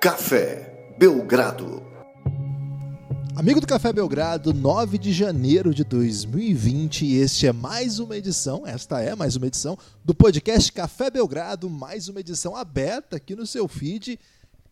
Café Belgrado. Amigo do Café Belgrado, 9 de janeiro de 2020, e este é mais uma edição, esta é mais uma edição do podcast Café Belgrado, mais uma edição aberta aqui no seu feed.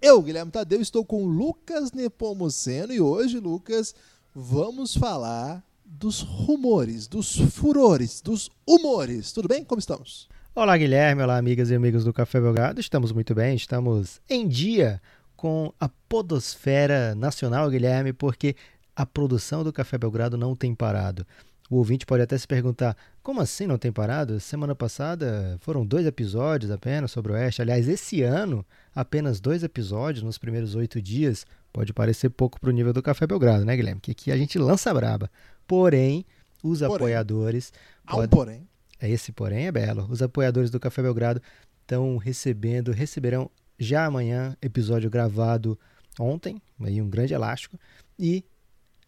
Eu, Guilherme Tadeu, estou com Lucas Nepomuceno e hoje, Lucas, vamos falar dos rumores, dos furores, dos humores. Tudo bem? Como estamos? Olá, Guilherme. Olá, amigas e amigos do Café Belgrado. Estamos muito bem, estamos em dia com a Podosfera Nacional, Guilherme, porque a produção do Café Belgrado não tem parado. O ouvinte pode até se perguntar: como assim não tem parado? Semana passada foram dois episódios apenas sobre o Oeste. Aliás, esse ano, apenas dois episódios nos primeiros oito dias. Pode parecer pouco para o nível do Café Belgrado, né, Guilherme? Que aqui a gente lança braba. Porém, os porém, apoiadores. Há um porém. É esse porém é belo. Os apoiadores do Café Belgrado estão recebendo, receberão já amanhã episódio gravado ontem, aí um grande elástico e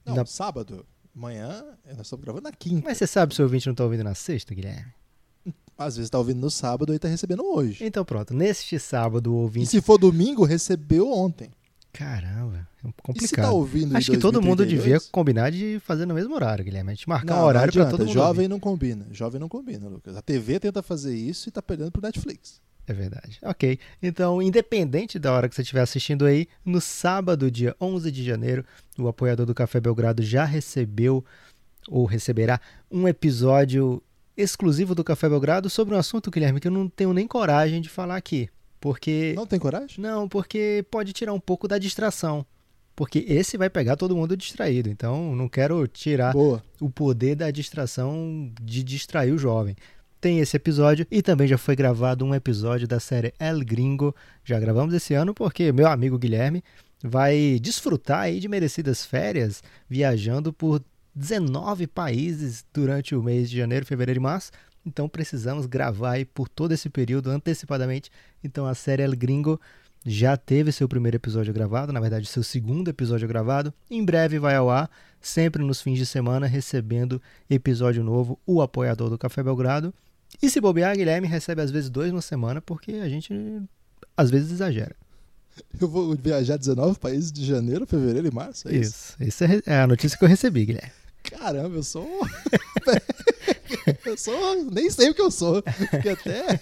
não, na... sábado. Amanhã nós estamos gravando na quinta. Mas você sabe se o ouvinte não está ouvindo na sexta, Guilherme? Às vezes está ouvindo no sábado e está recebendo hoje. Então pronto, neste sábado o ouvinte. E se for domingo, recebeu ontem. Caramba, é complicado. E se tá ouvindo Acho que todo mundo devia combinar de fazer no mesmo horário, Guilherme. A gente marcar não, um horário para todo mundo. Jovem ouvir. não combina. Jovem não combina, Lucas. A TV tenta fazer isso e está perdendo pro Netflix. É verdade. Ok. Então, independente da hora que você estiver assistindo aí, no sábado, dia 11 de janeiro, o apoiador do Café Belgrado já recebeu ou receberá um episódio exclusivo do Café Belgrado sobre um assunto, Guilherme, que eu não tenho nem coragem de falar aqui. Porque. Não tem coragem? Não, porque pode tirar um pouco da distração. Porque esse vai pegar todo mundo distraído. Então, não quero tirar Boa. o poder da distração de distrair o jovem. Tem esse episódio e também já foi gravado um episódio da série El Gringo. Já gravamos esse ano porque meu amigo Guilherme vai desfrutar aí de merecidas férias viajando por 19 países durante o mês de janeiro, fevereiro e março. Então precisamos gravar aí por todo esse período antecipadamente. Então a série El Gringo já teve seu primeiro episódio gravado, na verdade seu segundo episódio gravado. Em breve vai ao ar, sempre nos fins de semana, recebendo episódio novo, o apoiador do Café Belgrado. E se bobear, Guilherme recebe às vezes dois na semana, porque a gente às vezes exagera. Eu vou viajar 19 países de janeiro, fevereiro e março? É isso, isso. Essa é a notícia que eu recebi, Guilherme. Caramba, eu sou. eu sou. Nem sei o que eu sou. Porque até.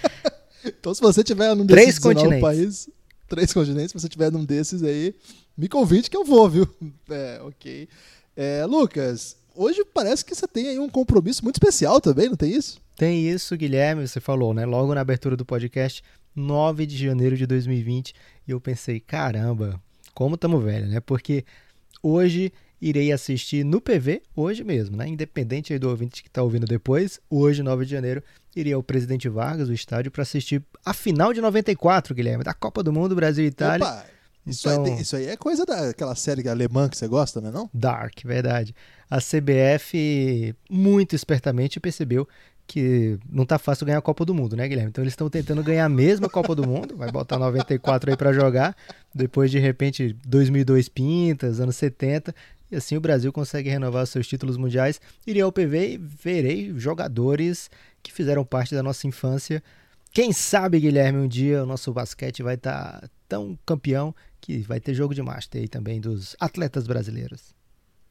então, se você tiver num desses três continentes. países, três continentes, se você tiver num desses aí, me convide que eu vou, viu? É, ok. É, Lucas, hoje parece que você tem aí um compromisso muito especial também, não tem isso? Tem isso, Guilherme, você falou, né? Logo na abertura do podcast, 9 de janeiro de 2020, e eu pensei, caramba, como estamos velho, né? Porque hoje irei assistir no PV hoje mesmo, né? Independente do ouvinte que está ouvindo depois, hoje, 9 de janeiro, iria ao Presidente Vargas, o estádio, para assistir a final de 94, Guilherme, da Copa do Mundo, Brasil e Itália. Opa, isso, então, aí, isso aí é coisa daquela série alemã que você gosta, não é não? Dark, verdade. A CBF, muito espertamente, percebeu que não tá fácil ganhar a Copa do Mundo, né, Guilherme? Então eles estão tentando ganhar a mesma Copa do Mundo, vai botar 94 aí para jogar, depois de repente 2002 pintas, anos 70, e assim o Brasil consegue renovar seus títulos mundiais. Iria ao PV e verei jogadores que fizeram parte da nossa infância. Quem sabe, Guilherme, um dia o nosso basquete vai estar tá tão campeão que vai ter jogo de master aí também dos atletas brasileiros.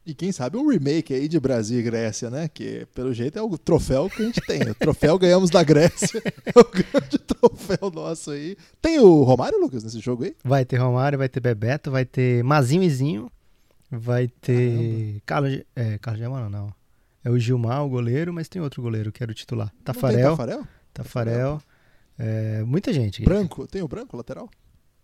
E quem sabe um remake aí de Brasil e Grécia, né? Que pelo jeito é o troféu que a gente tem. O troféu ganhamos da Grécia. É o grande troféu nosso aí. Tem o Romário, Lucas, nesse jogo aí? Vai ter Romário, vai ter Bebeto, vai ter Mazinho e Zinho. Vai ter. Carlos, é, Carlos Germano, não. É o Gilmar, o goleiro, mas tem outro goleiro que era o titular. Tafarel. Tafarel? Tafarel. É, muita gente. Branco? Tem o branco lateral?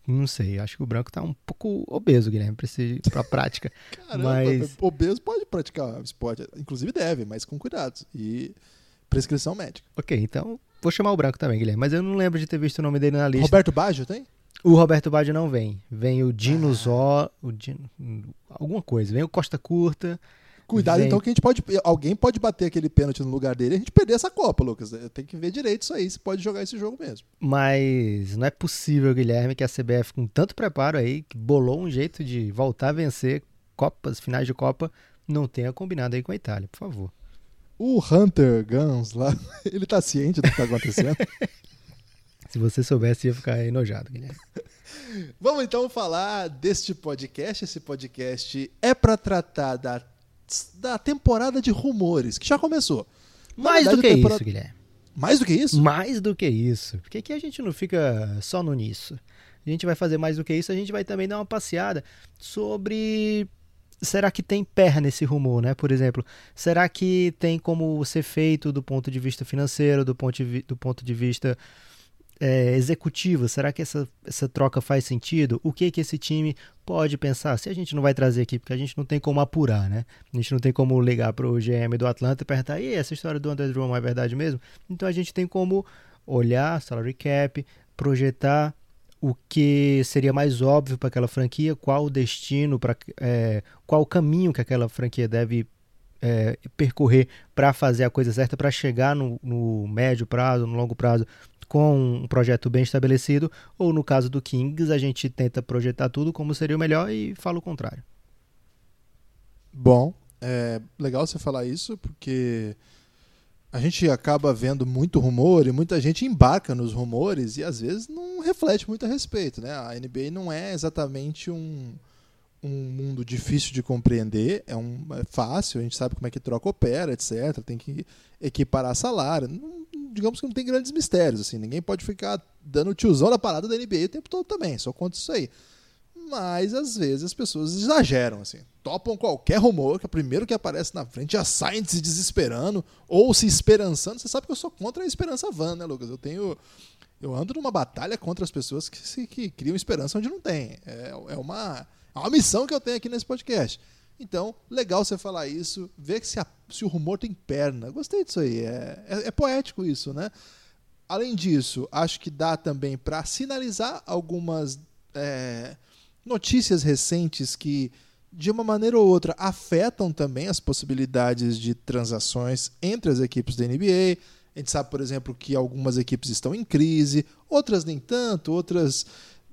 Não sei, acho que o branco tá um pouco obeso, Guilherme, pra, esse, pra prática. Caramba, mas... obeso pode praticar esporte, inclusive deve, mas com cuidados. E prescrição médica. Ok, então vou chamar o branco também, Guilherme, mas eu não lembro de ter visto o nome dele na lista. Roberto Baggio tem? O Roberto Baggio não vem. Vem o Dino ah. Zó, o Dino, alguma coisa. Vem o Costa Curta. Cuidado vem... então que a gente pode, alguém pode bater aquele pênalti no lugar dele e a gente perder essa Copa, Lucas. Tem que ver direito isso aí, se pode jogar esse jogo mesmo. Mas não é possível, Guilherme, que a CBF com tanto preparo aí, que bolou um jeito de voltar a vencer Copas, finais de Copa, não tenha combinado aí com a Itália, por favor. O Hunter Guns lá, ele tá ciente do que tá acontecendo? Se você soubesse, ia ficar enojado, Guilherme. Vamos então falar deste podcast. Esse podcast é para tratar da, da temporada de rumores, que já começou. Na Mais verdade, do que temporada- isso, Guilherme. Mais do que isso? Mais do que isso. Por que, que a gente não fica só no nisso? A gente vai fazer mais do que isso, a gente vai também dar uma passeada sobre. Será que tem perna nesse rumor, né? Por exemplo, será que tem como ser feito do ponto de vista financeiro, do ponto de, do ponto de vista é, executivo? Será que essa, essa troca faz sentido? O que que esse time pode pensar? Se a gente não vai trazer aqui, porque a gente não tem como apurar, né? A gente não tem como ligar para o GM do Atlanta e perguntar, e essa história do André Drummond é verdade mesmo? Então a gente tem como olhar salary cap, projetar o que seria mais óbvio para aquela franquia, qual o destino, para qual o caminho que aquela franquia deve é, percorrer para fazer a coisa certa, para chegar no, no médio prazo, no longo prazo, com um projeto bem estabelecido, ou no caso do Kings, a gente tenta projetar tudo como seria o melhor e fala o contrário. Bom, é legal você falar isso, porque a gente acaba vendo muito rumor e muita gente embarca nos rumores e às vezes não reflete muito a respeito. Né? A NBA não é exatamente um, um mundo difícil de compreender, é, um, é fácil, a gente sabe como é que troca opera, etc. Tem que equiparar salário. Não- digamos que não tem grandes mistérios. assim Ninguém pode ficar dando tiozão na parada da NBA o tempo todo também, só conta isso aí. Mas às vezes as pessoas exageram, assim. Topam qualquer rumor, que é o primeiro que aparece na frente, já saem se desesperando ou se esperançando. Você sabe que eu sou contra a esperança van, né, Lucas? Eu tenho. Eu ando numa batalha contra as pessoas que, que criam esperança onde não tem. É, é, uma, é uma missão que eu tenho aqui nesse podcast. Então, legal você falar isso, ver se, a- se o rumor tem perna. Gostei disso aí. É, é- é poético isso, né? Além disso, acho que dá também para sinalizar algumas é, notícias recentes que, de uma maneira ou outra, afetam também as possibilidades de transações entre as equipes da NBA. A gente sabe, por exemplo, que algumas equipes estão em crise, outras nem tanto, outras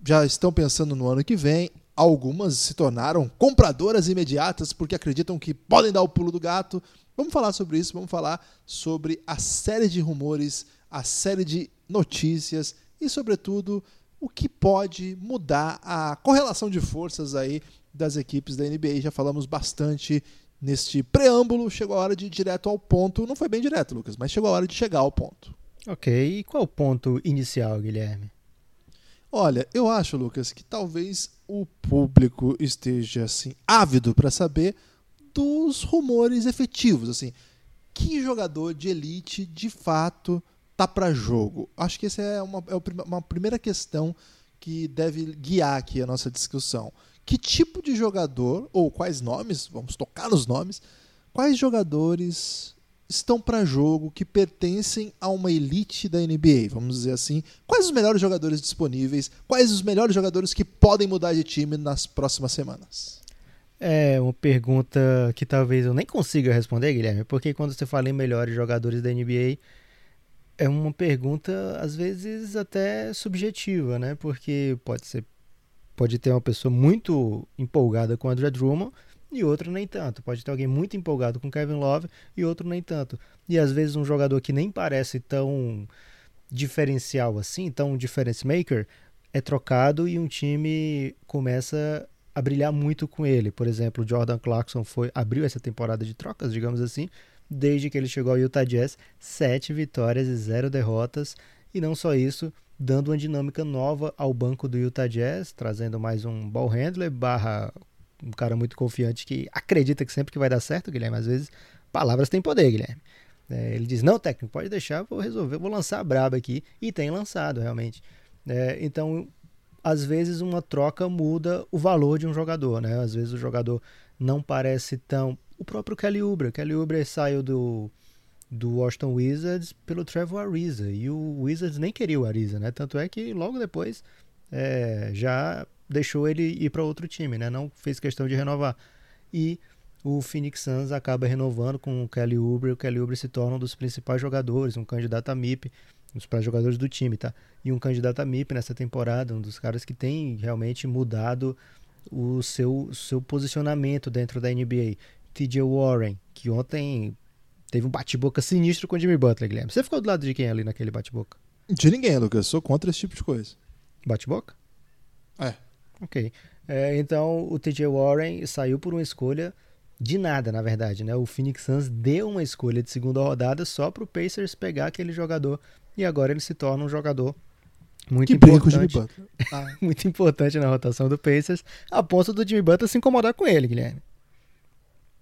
já estão pensando no ano que vem. Algumas se tornaram compradoras imediatas porque acreditam que podem dar o pulo do gato. Vamos falar sobre isso, vamos falar sobre a série de rumores, a série de notícias e, sobretudo, o que pode mudar a correlação de forças aí das equipes da NBA. Já falamos bastante neste preâmbulo, chegou a hora de ir direto ao ponto. Não foi bem direto, Lucas, mas chegou a hora de chegar ao ponto. Ok, e qual o ponto inicial, Guilherme? Olha, eu acho, Lucas, que talvez o público esteja assim ávido para saber dos rumores efetivos, assim, que jogador de elite de fato tá para jogo. Acho que essa é uma, é uma primeira questão que deve guiar aqui a nossa discussão. Que tipo de jogador ou quais nomes, vamos tocar nos nomes, quais jogadores estão para jogo que pertencem a uma elite da NBA, vamos dizer assim. Quais os melhores jogadores disponíveis? Quais os melhores jogadores que podem mudar de time nas próximas semanas? É uma pergunta que talvez eu nem consiga responder, Guilherme, porque quando você fala em melhores jogadores da NBA, é uma pergunta às vezes até subjetiva, né? Porque pode ser pode ter uma pessoa muito empolgada com o André Drummond e outra nem tanto. Pode ter alguém muito empolgado com Kevin Love e outro nem tanto. E às vezes um jogador que nem parece tão diferencial assim, tão difference maker, é trocado e um time começa a brilhar muito com ele. Por exemplo, Jordan Clarkson foi abriu essa temporada de trocas, digamos assim, desde que ele chegou ao Utah Jazz, sete vitórias e zero derrotas. E não só isso, dando uma dinâmica nova ao banco do Utah Jazz, trazendo mais um ball handler barra um cara muito confiante que acredita que sempre que vai dar certo, Guilherme. Às vezes, palavras têm poder, Guilherme. É, ele diz: Não, técnico, pode deixar, vou resolver, vou lançar a braba aqui. E tem lançado, realmente. É, então, às vezes, uma troca muda o valor de um jogador, né? Às vezes, o jogador não parece tão. O próprio Kelly Oubre. Kelly Oubre saiu do, do Washington Wizards pelo Trevor Ariza. E o Wizards nem queria o Ariza, né? Tanto é que logo depois é, já deixou ele ir para outro time, né? Não fez questão de renovar. E o Phoenix Suns acaba renovando com o Kelly Oubre. O Kelly Oubre se torna um dos principais jogadores, um candidato a MIP, um dos principais jogadores do time, tá? E um candidato a MIP nessa temporada, um dos caras que tem realmente mudado o seu, seu posicionamento dentro da NBA. TJ Warren, que ontem teve um bate-boca sinistro com o Jimmy Butler, Guilherme. Você ficou do lado de quem ali naquele bate-boca? De ninguém, Lucas. Sou contra esse tipo de coisa. Bate-boca? É. Ok. É, então o TJ Warren saiu por uma escolha de nada, na verdade, né? O Phoenix Suns deu uma escolha de segunda rodada só para o Pacers pegar aquele jogador e agora ele se torna um jogador muito que importante. Ah, muito importante na rotação do Pacers, a ponto do Jimmy Butler se incomodar com ele, Guilherme.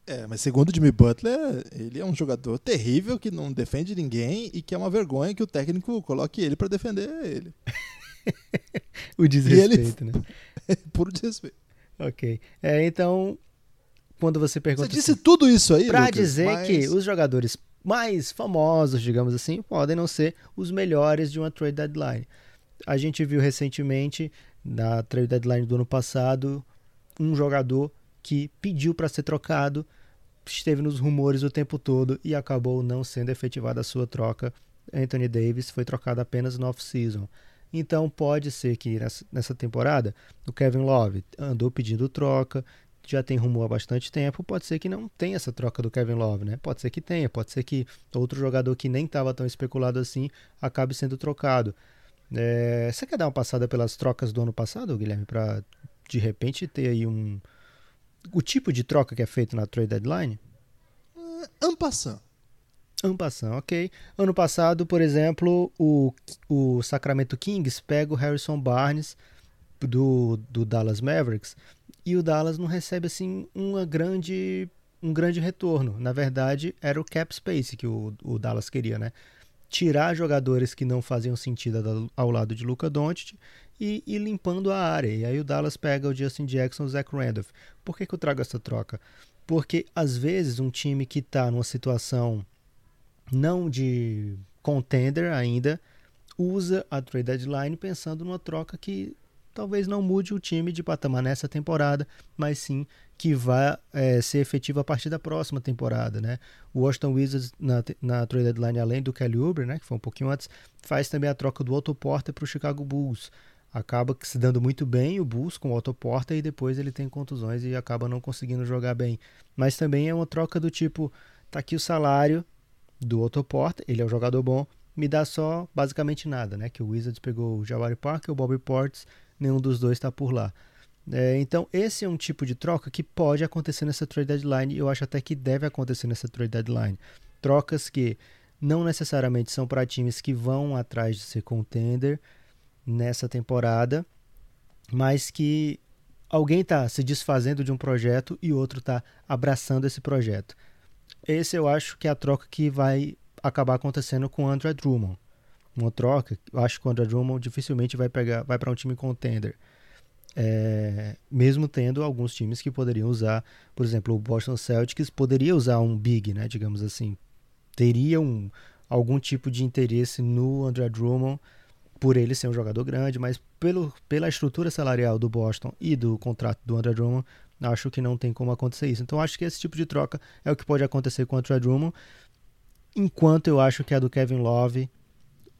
é, mas segundo o Jimmy Butler, ele é um jogador terrível que não defende ninguém e que é uma vergonha que o técnico coloque ele pra defender ele. O desrespeito, né? Puro desrespeito. Ok. É, então, quando você pergunta Você disse tudo isso aí, Pra Lucas, dizer mas- que os jogadores mais famosos, digamos assim, podem não ser os melhores de uma trade deadline. A gente viu recentemente, na trade deadline do ano passado, um jogador que pediu para ser trocado, esteve nos rumores o tempo todo e acabou não sendo efetivada a sua troca. Anthony Davis foi trocado apenas no off-season. Então pode ser que nessa- temporada o Kevin Love andou pedindo troca, já tem rumor há bastante tempo, pode ser que não tenha essa troca do Kevin Love, né? Pode ser que tenha, pode ser que outro jogador que nem estava tão especulado assim acabe sendo trocado. É, você quer dar uma passada pelas trocas do ano passado, Guilherme, para de repente ter aí um o tipo de troca que é feito na trade deadline? Ampassan. Passado, ok. Ano passado, por exemplo, o, o Sacramento Kings pega o Harrison Barnes do, do Dallas Mavericks e o Dallas não recebe assim uma grande, um grande retorno. Na verdade, era o cap space que o, o Dallas queria, né? Tirar jogadores que não faziam sentido ao- lado de Luca Doncic e ir limpando a área. E aí o Dallas pega o Justin Jackson, o Zach Randolph. Por que, que eu trago essa troca? Porque às vezes um time que está numa situação não de contender ainda, usa a trade deadline pensando numa troca que talvez não mude o time de patamar nessa temporada, mas sim que vai eh, ser efetiva a partir da próxima temporada, né? O Washington Wizards na, na trade deadline, além do Kelly Oubre, né, que foi um pouquinho antes, faz também a troca do Otto Porter para o Chicago Bulls. Acaba se dando muito bem o Bulls com o Otto Porter e depois ele tem contusões e acaba não conseguindo jogar bem. Mas também é uma troca do tipo, tá aqui o salário, do Otto Porter, ele é um jogador bom, me dá só basicamente nada, né? Que o Wizards pegou o Jawari Parker, o Bobby Portis, nenhum dos dois está por lá. É, então, esse é um tipo de troca que pode acontecer nessa trade deadline e eu acho até que deve acontecer nessa trade deadline. Trocas que não necessariamente são para times que vão atrás de ser contender nessa temporada, mas que alguém está se desfazendo de um projeto e outro está abraçando esse projeto. Esse eu acho que é a troca que vai acabar acontecendo com o André Drummond. Uma troca, eu acho que o André Drummond dificilmente vai pegar, vai para um time contender. É, mesmo tendo alguns times que poderiam usar, por exemplo, o Boston Celtics poderia usar um big, né, digamos assim, teria um, algum tipo de interesse no André Drummond por ele ser um jogador grande, mas pelo, pela estrutura salarial do Boston e do contrato do André Drummond, acho que não tem como acontecer isso. Então acho que esse tipo de troca é o que pode acontecer com o André Drummond, enquanto eu acho que a do Kevin Love,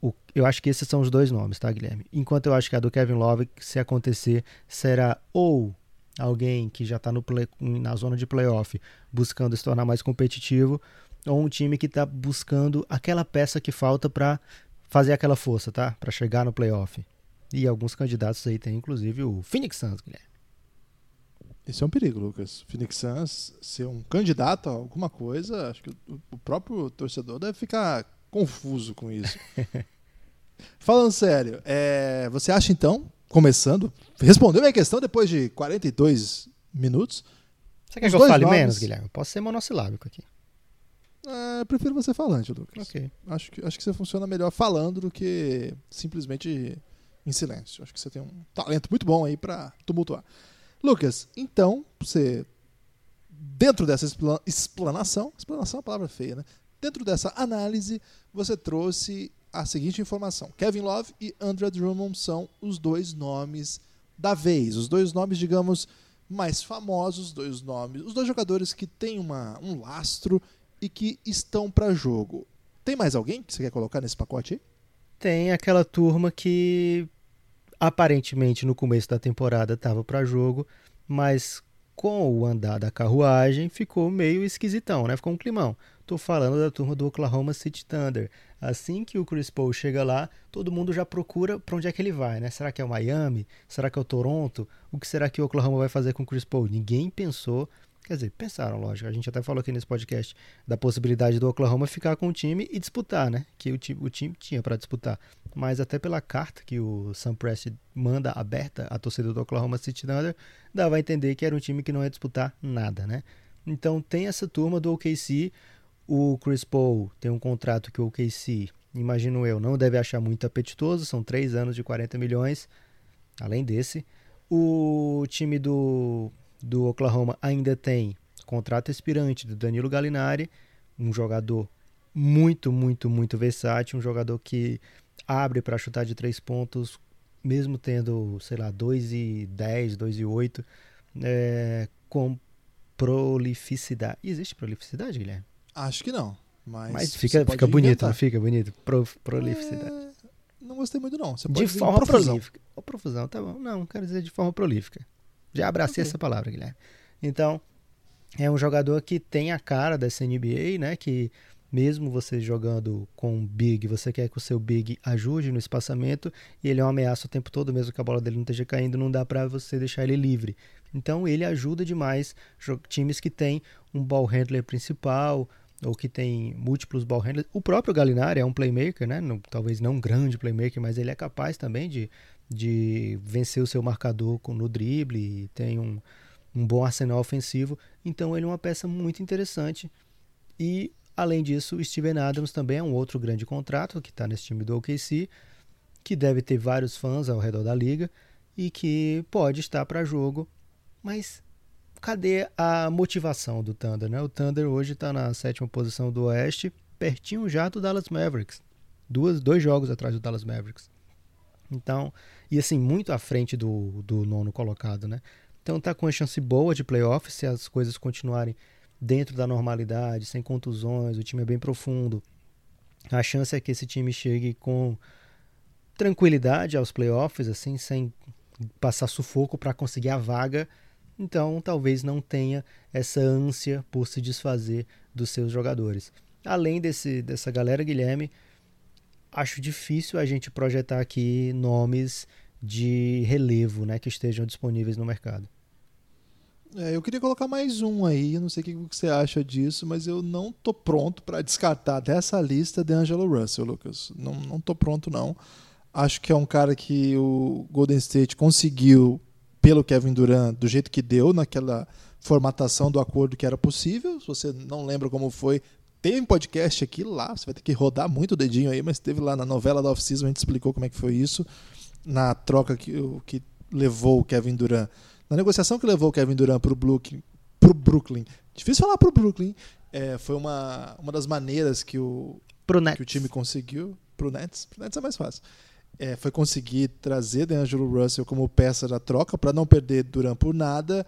o, eu acho que esses são os dois nomes, tá, Guilherme? Enquanto eu acho que a do Kevin Love, se acontecer, será ou alguém que já está na zona de playoff buscando se tornar mais competitivo, ou um time que está buscando aquela peça que falta para fazer aquela força, tá? Para chegar no playoff. E alguns candidatos aí tem, inclusive, o Phoenix Suns, Guilherme. Isso é um perigo, Lucas. Phoenix Suns ser um candidato a alguma coisa, acho que o- próprio torcedor deve ficar confuso com isso. Falando sério, é, você acha então, começando, respondeu minha questão depois de 42 minutos? Você quer que eu dois fale nomes- menos, Guilherme? Eu posso ser monossilábico aqui. É, eu prefiro você falante, Lucas. Ok. Acho que, acho que você funciona melhor falando do que simplesmente em silêncio. Acho que você tem um talento muito bom aí pra tumultuar. Lucas, então, você. Dentro dessa expla- explanação, explanação é uma palavra feia, né? Dentro dessa análise, você trouxe a seguinte informação: Kevin Love e Andrew Drummond são os dois nomes da vez, os dois nomes, digamos, mais famosos, os dois nomes, os dois jogadores que têm uma, um lastro e que estão para jogo. Tem mais alguém que você quer colocar nesse pacote aí? Tem aquela turma que aparentemente no começo da temporada estava para jogo, mas com o andar da carruagem ficou meio esquisitão, né? Ficou um climão. Tô falando da turma do Oklahoma City Thunder. Assim que o Chris Paul chega lá, todo mundo já procura para onde é que ele vai, né? Será que é o Miami? Será que é o Toronto? O que será que o Oklahoma vai fazer com o Chris Paul? Ninguém pensou Quer dizer, pensaram, lógico. A gente até falou aqui nesse podcast da possibilidade do Oklahoma ficar com o time e disputar, né? Que o time, o time tinha para disputar. Mas até pela carta que o Sam Prest manda aberta à torcida do Oklahoma City Thunder, dava a entender que era um time que não ia disputar nada, né? Então tem essa turma do OKC. O Chris Paul tem um contrato que o OKC, imagino eu, não deve achar muito apetitoso. São três anos de 40 milhões. Além desse, o time do do Oklahoma ainda tem contrato expirante do Danilo Gallinari, um jogador muito, muito, muito versátil, um jogador que abre para chutar de três pontos, mesmo tendo, sei lá, 2 e 10, 2 e 8, é, com prolificidade. Existe prolificidade, Guilherme? Acho que não. Mas, mas fica, fica bonito, não fica bonito? Pro, prolificidade. É, não gostei muito, não. de forma prolífica. profusão, tá bom. Não, quero dizer de forma prolífica. Já abracei okay. essa palavra, Guilherme. Então, é um jogador que tem a cara dessa NBA, né? Que mesmo você jogando com big, você quer que o seu big ajude no espaçamento e ele é uma ameaça o tempo todo, mesmo que a bola dele não esteja caindo, não dá para você deixar ele livre. Então ele ajuda demais times que tem um ball handler principal ou que tem múltiplos ball handlers. O próprio Galinari é um playmaker, né? Não, talvez não um grande playmaker, mas ele é capaz também de de vencer o seu marcador no drible, tem um, um bom arsenal ofensivo. Então ele é uma peça muito interessante. E além disso, Steven Adams também é um outro grande contrato que está nesse time do OKC, que deve ter vários fãs ao redor da liga e que pode estar para jogo. Mas cadê a motivação do Thunder? Né? O Thunder hoje está na sétima posição do Oeste, pertinho já do Dallas Mavericks. Duas, dois jogos atrás do Dallas Mavericks. Então, e assim, muito à frente do, do nono colocado, né? Então tá com uma chance boa de playoff se as coisas continuarem dentro da normalidade, sem contusões, o time é bem profundo. A chance é que esse time chegue com tranquilidade aos playoffs, assim, sem passar sufoco para conseguir a vaga. Então, talvez não tenha essa ânsia por se desfazer dos seus jogadores. Além desse, dessa galera, Guilherme, acho difícil a gente projetar aqui nomes de relevo, né, que estejam disponíveis no mercado. É, eu queria colocar mais um aí, não sei o que você acha disso, mas eu não tô pronto para descartar dessa lista de Angelo Russell, Lucas. Não, não tô pronto não. Acho que é um cara que o Golden State conseguiu pelo Kevin Durant do jeito que deu naquela formatação do acordo que era possível. Se você não lembra como foi, tem um podcast aqui lá, você vai ter que rodar muito o dedinho aí, mas teve lá na novela da Off-Season, a gente explicou como é que foi isso, na troca que, que levou o Kevin Durant, na negociação que levou o Kevin Durant para o Brooklyn, pro Brooklyn, difícil falar para o Brooklyn, é, foi uma, uma das maneiras que o, que o time conseguiu, pro Nets, pro Nets é mais fácil, é, foi conseguir trazer DeAngelo Russell como peça da troca para não perder Durant por nada,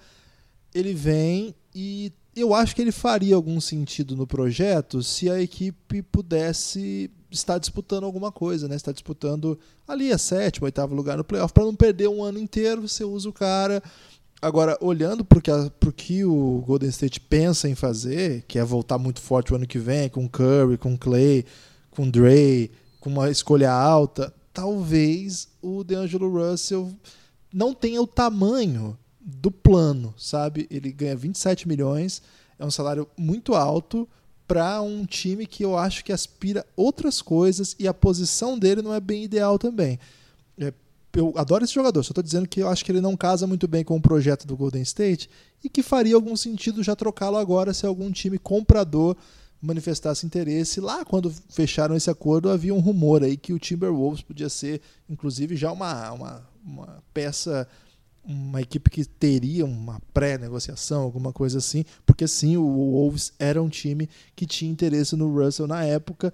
ele vem e eu acho que ele faria algum sentido no projeto se a equipe pudesse estar disputando alguma coisa, né? Está disputando ali a sétimo, oitavo lugar no playoff para não perder um ano inteiro. Você usa o cara. Agora, olhando para o que o Golden State pensa em fazer, que é voltar muito forte o ano que vem, com Curry, com Clay, com Dre, com uma escolha alta, talvez o DeAngelo Russell não tenha o tamanho do plano, sabe? Ele ganha 27 milhões, é um salário muito alto para um time que eu acho que aspira outras coisas e a posição dele não é bem ideal também. É, eu adoro esse jogador, só estou dizendo que eu acho que ele não casa muito bem com o projeto do Golden State e que faria algum sentido já trocá-lo agora se algum time comprador manifestasse interesse. Lá, quando fecharam esse acordo, havia um rumor aí que o Timberwolves podia ser, inclusive, já uma, uma, uma peça uma equipe que teria uma pré-negociação, alguma coisa assim, porque sim, o Wolves era um time que tinha interesse no Russell na época.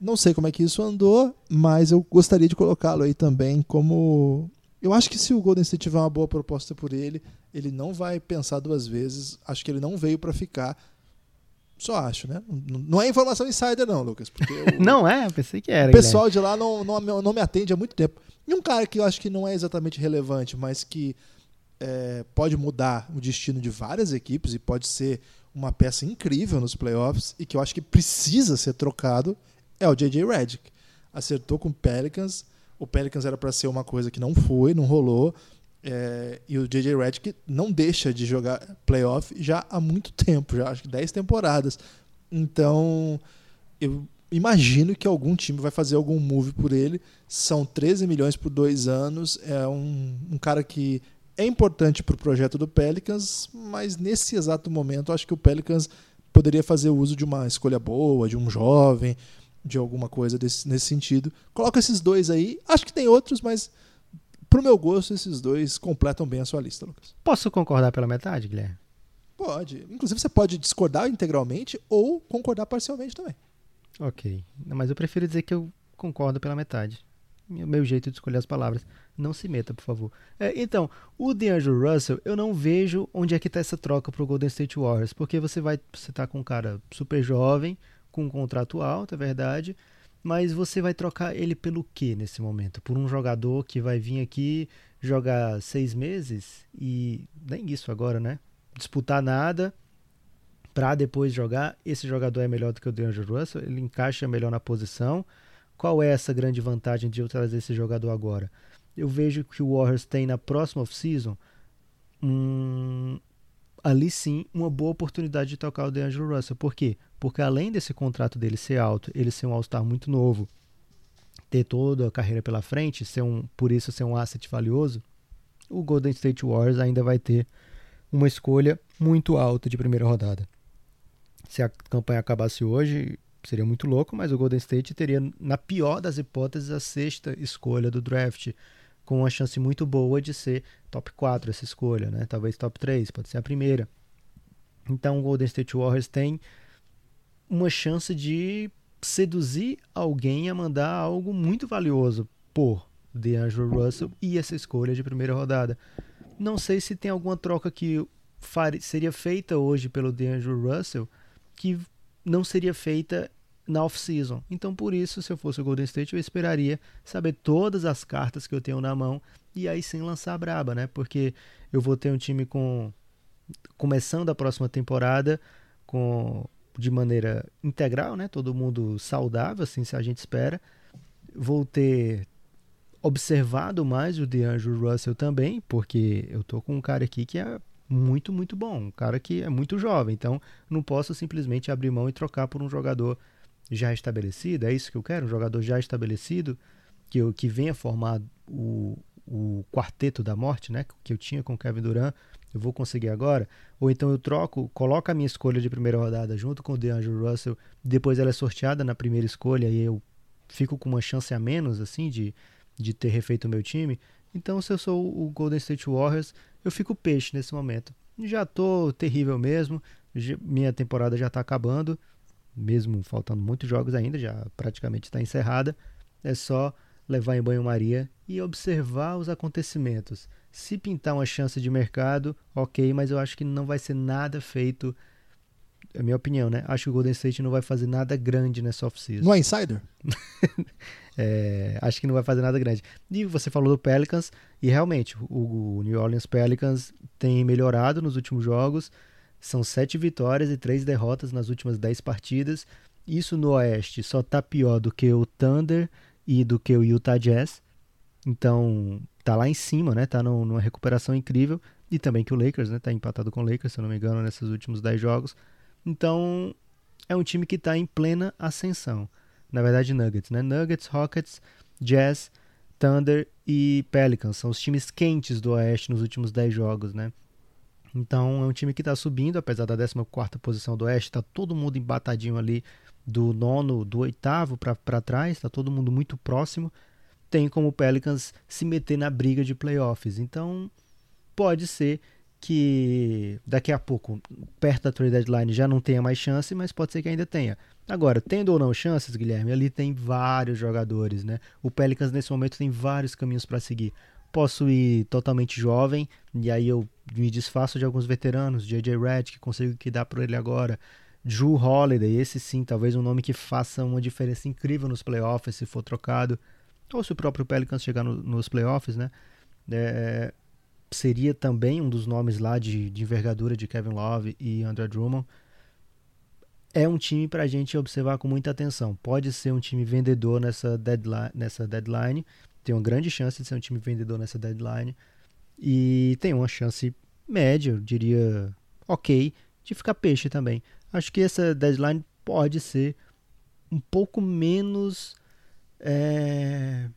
Não sei como é que isso andou, mas eu gostaria de colocá-lo aí também como. Eu acho que se o Golden State tiver uma boa proposta por ele, ele não vai pensar duas vezes. Acho que ele não veio para ficar. Só acho, né? Não é informação insider, não, Lucas. Porque não é? Pensei que era. O pessoal Guilherme. de lá não, não, não me atende há muito tempo. E um cara que eu acho que não é exatamente relevante, mas que é, pode mudar o destino de várias equipes e pode ser uma peça incrível nos playoffs e que eu acho que precisa ser trocado é o J.J. Redick. Acertou com o Pelicans. O Pelicans era para ser uma coisa que não foi, não rolou. É, e o J.J. Redick não deixa de jogar playoff já há muito tempo, já acho que 10 temporadas. Então, eu imagino que algum time vai fazer algum move por ele. São 13 milhões por dois anos. É um, um cara que é importante para o projeto do Pelicans, mas nesse exato momento acho que o Pelicans poderia fazer uso de uma escolha boa, de um jovem, de alguma coisa desse, nesse sentido. Coloca esses dois aí. Acho que tem outros, mas pro meu gosto, esses dois completam bem a sua lista, Lucas. Posso concordar pela metade, Guilherme? Pode. Inclusive, você pode discordar integralmente ou concordar parcialmente também. Ok. Mas eu prefiro dizer que eu concordo pela metade. Meu jeito de escolher as palavras. Não se meta, por favor. É, então, o DeAngelo Russell, eu não vejo onde é que está essa troca para o Golden State Warriors. Porque você vai. Você tá com um cara super jovem, com um contrato alto, é verdade. Mas você vai trocar ele pelo que nesse momento? Por um jogador que vai vir aqui jogar seis meses e nem isso agora, né? Disputar nada para depois jogar. Esse jogador é melhor do que o DeAngelo Russell, ele encaixa melhor na posição. Qual é essa grande vantagem de eu trazer esse jogador agora? Eu vejo que o Warriors tem na próxima off-season um, ali sim uma boa oportunidade de tocar o DeAngelo Russell. Por quê? Porque além desse contrato dele ser alto, ele ser um All-Star muito novo, ter toda a carreira pela frente, ser um, por isso ser um asset valioso, o Golden State Warriors ainda vai ter uma escolha muito alta de primeira rodada. Se a campanha acabasse hoje, seria muito louco, mas o Golden State teria, na pior das hipóteses, a sexta escolha do draft com uma chance muito boa de ser top 4 essa escolha, né? Talvez top 3, pode ser a primeira. Então o Golden State Warriors tem uma chance de seduzir alguém a mandar algo muito valioso por DeAngelo Russell e essa escolha de primeira rodada. Não sei se tem alguma troca que seria feita hoje pelo DeAngelo Russell que não seria feita na off-season. Então, por isso, se eu fosse o Golden State, eu esperaria saber todas as cartas que eu tenho na mão e aí sim lançar a braba, né? Porque eu vou ter um time com começando a próxima temporada com de maneira integral, né? Todo mundo saudável, assim, se a gente espera. Vou ter observado mais o DeAngelo Russell também, porque eu tô com um cara aqui que é muito, muito bom, um cara que é muito jovem, então não posso simplesmente abrir mão e trocar por um jogador já estabelecido, é isso que eu quero, um jogador já estabelecido, que, eu, que venha formar o, o quarteto da morte, né, que eu tinha com o Kevin Durant, eu vou conseguir agora, ou então eu troco, coloco a minha escolha de primeira rodada junto com o DeAngelo Russell, depois ela é sorteada na primeira escolha e eu fico com uma chance a menos, assim, de, de ter refeito o meu time. Então, se eu sou o Golden State Warriors, eu fico peixe nesse momento. Já tô terrível mesmo, minha temporada já tá acabando, mesmo faltando muitos jogos ainda, já praticamente está encerrada, é só levar em banho-maria e observar os acontecimentos. Se pintar uma chance de mercado, ok, mas eu acho que não vai ser nada feito. É minha opinião, né? Acho que o Golden State não vai fazer nada grande nessa off-season. Não é insider? é, acho que não vai fazer nada grande. E você falou do Pelicans, e realmente, o, o New Orleans Pelicans tem melhorado nos últimos jogos são sete vitórias e três derrotas nas últimas dez partidas. Isso no Oeste só está pior do que o Thunder e do que o Utah Jazz. Então, tá lá em cima, né? Tá numa recuperação incrível. E também que o Lakers, né? Tá empatado com o Lakers, se eu não me engano, nesses últimos 10 jogos. Então, é um time que está em plena ascensão. Na verdade, Nuggets, né? Nuggets, Rockets, Jazz, Thunder e Pelicans são os times quentes do Oeste nos últimos 10 jogos, né? Então é um time que está subindo, apesar da 14 posição do Oeste, está todo mundo embatadinho ali do nono, do oitavo para trás, está todo mundo muito próximo. Tem como o Pelicans se meter na briga de playoffs. Então pode ser que daqui a pouco, perto da trade deadline, já não tenha mais chance, mas pode ser que ainda tenha. Agora, tendo ou não chances, Guilherme, ali tem vários jogadores, né? O Pelicans nesse momento tem vários caminhos para seguir. Posso ir totalmente jovem, e aí eu me desfaço de alguns veteranos, J.J. Redd, que consigo que dá por ele agora, Drew Holiday, esse sim, talvez um nome que faça uma diferença incrível nos playoffs se for trocado, ou se o próprio Pelicans chegar no, nos playoffs, né? É, seria também um dos nomes lá de, de envergadura de Kevin Love e Andrew Drummond. é um time para a gente observar com muita atenção. Pode ser um time vendedor nessa deadline, nessa deadline, tem uma grande chance de ser um time vendedor nessa deadline e tem uma chance média, eu diria ok, de ficar peixe também. Acho que essa deadline pode ser um pouco menos é,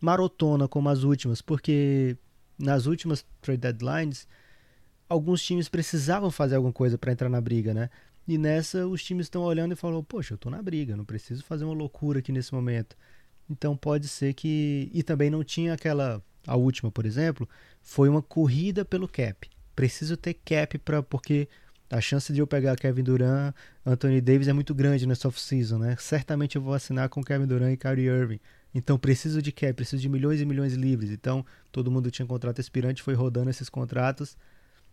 marotona como as últimas, porque nas últimas trade deadlines alguns times precisavam fazer alguma coisa para entrar na briga, né? E nessa os times estão olhando e falam: "Poxa, eu estou na briga, não preciso fazer uma loucura aqui nesse momento". Então pode ser que e também não tinha aquela a última, por exemplo, foi uma corrida pelo cap. Preciso ter cap para porque a chance de eu pegar Kevin Durant, Anthony Davis é muito grande nessa off-season, né? Certamente eu vou assinar com Kevin Durant e Kyrie Irving. Então preciso de cap, preciso de milhões e milhões livres. Então todo mundo tinha contrato aspirante, foi rodando esses contratos.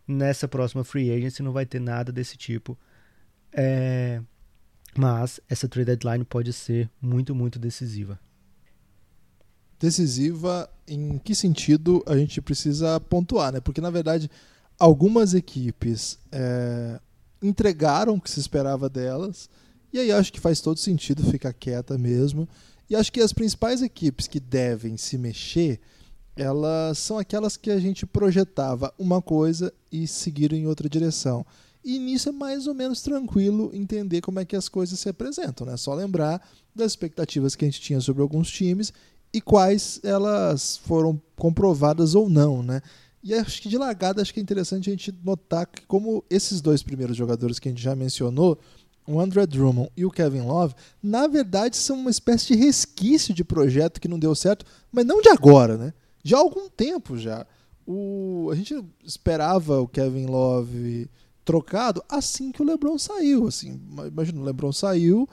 Nessa próxima free agency não vai ter nada desse tipo. É... Mas essa trade deadline pode ser muito, muito decisiva. Decisiva em que sentido a gente precisa pontuar, né? Porque na verdade algumas equipes é, entregaram o que se esperava delas, e aí acho que faz todo sentido ficar quieta mesmo. E acho que as principais equipes que devem se mexer, elas são aquelas que a gente projetava uma coisa e seguiram em outra direção. E nisso é mais ou menos tranquilo entender como é que as coisas se apresentam, né? Só lembrar das expectativas que a gente tinha sobre alguns times e quais elas foram comprovadas ou não, né? E acho que de largada acho que é interessante a gente notar que como esses dois primeiros jogadores que a gente já mencionou, o André Drummond e o Kevin Love, na verdade são uma espécie de resquício de projeto que não deu certo, mas não de agora, né? De há algum tempo já. O, a gente esperava o Kevin Love trocado assim que o LeBron saiu. Assim, imagina, o LeBron saiu,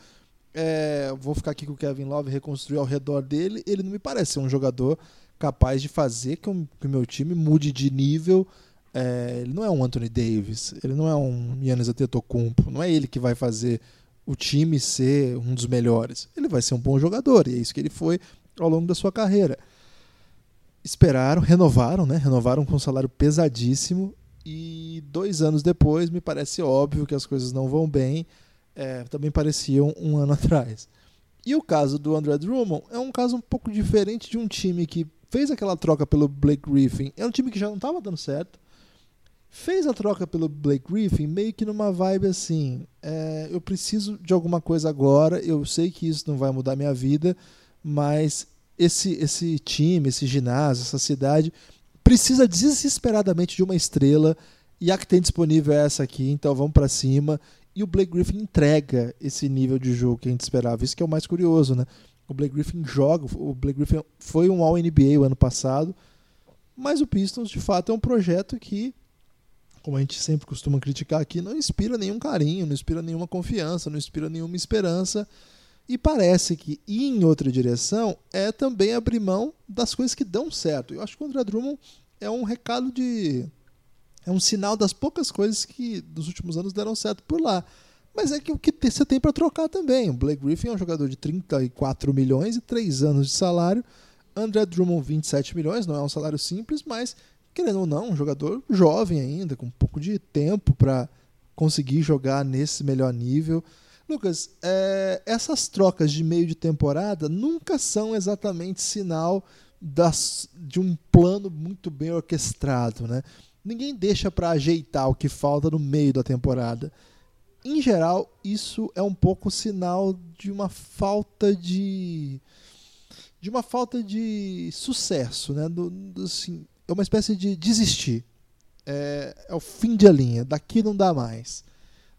é, vou ficar aqui com o Kevin Love reconstruir ao redor dele. Ele não me parece ser um jogador capaz de fazer que o, que o meu time mude de nível. É, ele não é um Anthony Davis, ele não é um Giannis Antetokounmpo, não é ele que vai fazer o time ser um dos melhores. Ele vai ser um bom jogador, e é isso que ele foi ao longo da sua carreira. Esperaram, renovaram, né? Renovaram com um salário pesadíssimo e dois anos depois me parece óbvio que as coisas não vão bem. É, também pareciam um ano atrás. E o caso do André Drummond é um caso um pouco diferente de um time que fez aquela troca pelo Blake Griffin, é um time que já não estava dando certo. Fez a troca pelo Blake Griffin meio que numa vibe assim: é, eu preciso de alguma coisa agora, eu sei que isso não vai mudar minha vida, mas esse, esse time, esse ginásio, essa cidade precisa desesperadamente de uma estrela e a que tem disponível é essa aqui, então vamos para cima. E o Blake Griffin entrega esse nível de jogo que a gente esperava. Isso que é o mais curioso, né? O Blake Griffin joga, o Blake Griffin foi um All-NBA o ano passado, mas o Pistons de fato é um projeto que, como a gente sempre costuma criticar aqui, não inspira nenhum carinho, não inspira nenhuma confiança, não inspira nenhuma esperança. E parece que ir em outra direção é também abrir mão das coisas que dão certo. Eu acho que o André Drummond é um recado de. É um sinal das poucas coisas que nos últimos anos deram certo por lá. Mas é que o que você tem para trocar também. O Blake Griffin é um jogador de 34 milhões e 3 anos de salário. André Drummond, 27 milhões, não é um salário simples, mas, querendo ou não, um jogador jovem ainda, com um pouco de tempo para conseguir jogar nesse melhor nível. Lucas, é, essas trocas de meio de temporada nunca são exatamente sinal das, de um plano muito bem orquestrado, né? Ninguém deixa para ajeitar o que falta no meio da temporada em geral, isso é um pouco sinal de uma falta de de uma falta de sucesso, né? Do, do, assim, é uma espécie de desistir. É, é, o fim de linha, daqui não dá mais.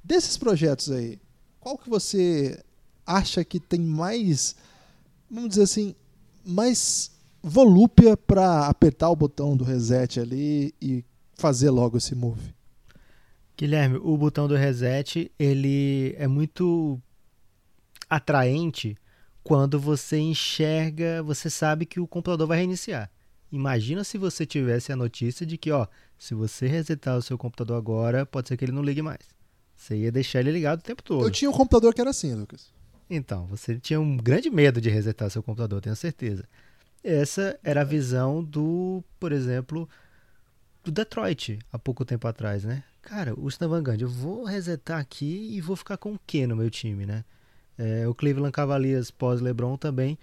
Desses projetos aí, qual que você acha que tem mais, vamos dizer assim, mais volúpia para apertar o botão do reset ali e fazer logo esse move? Guilherme, o botão do reset ele é muito atraente quando você enxerga, você sabe que o computador vai reiniciar. Imagina se você tivesse a notícia de que, ó, se você resetar o seu computador agora, pode ser que ele não ligue mais. Você ia deixar ele ligado o tempo todo. Eu tinha um computador que era assim, Lucas. Então, você tinha um grande medo de resetar seu computador, tenho certeza. Essa era a visão do, por exemplo, do Detroit há pouco tempo atrás, né? Cara, o Stan eu vou resetar aqui e vou ficar com o que no meu time, né? É, o Cleveland Cavaliers pós-LeBron também.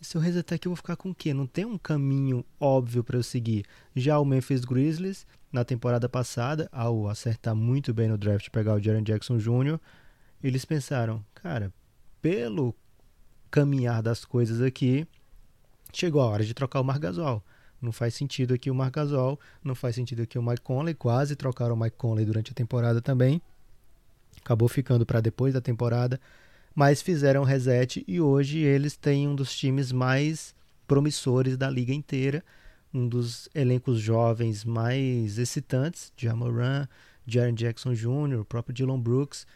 Se eu resetar aqui, eu vou ficar com o quê? Não tem um caminho óbvio para eu seguir. Já o Memphis Grizzlies, na temporada passada, ao acertar muito bem no draft pegar o Jaren Jackson Jr., eles pensaram, cara, pelo caminhar das coisas aqui, chegou a hora de trocar o Marc Gasol. Não faz sentido aqui o Marc Gasol, não faz sentido aqui o Mike Conley, quase trocaram o Mike Conley durante a temporada também. Acabou ficando para depois da temporada, mas fizeram reset e hoje eles têm um dos times mais promissores da liga inteira, um dos elencos jovens mais excitantes, Jamoran, Jaren Jackson Jr., o próprio Dylan Brooks,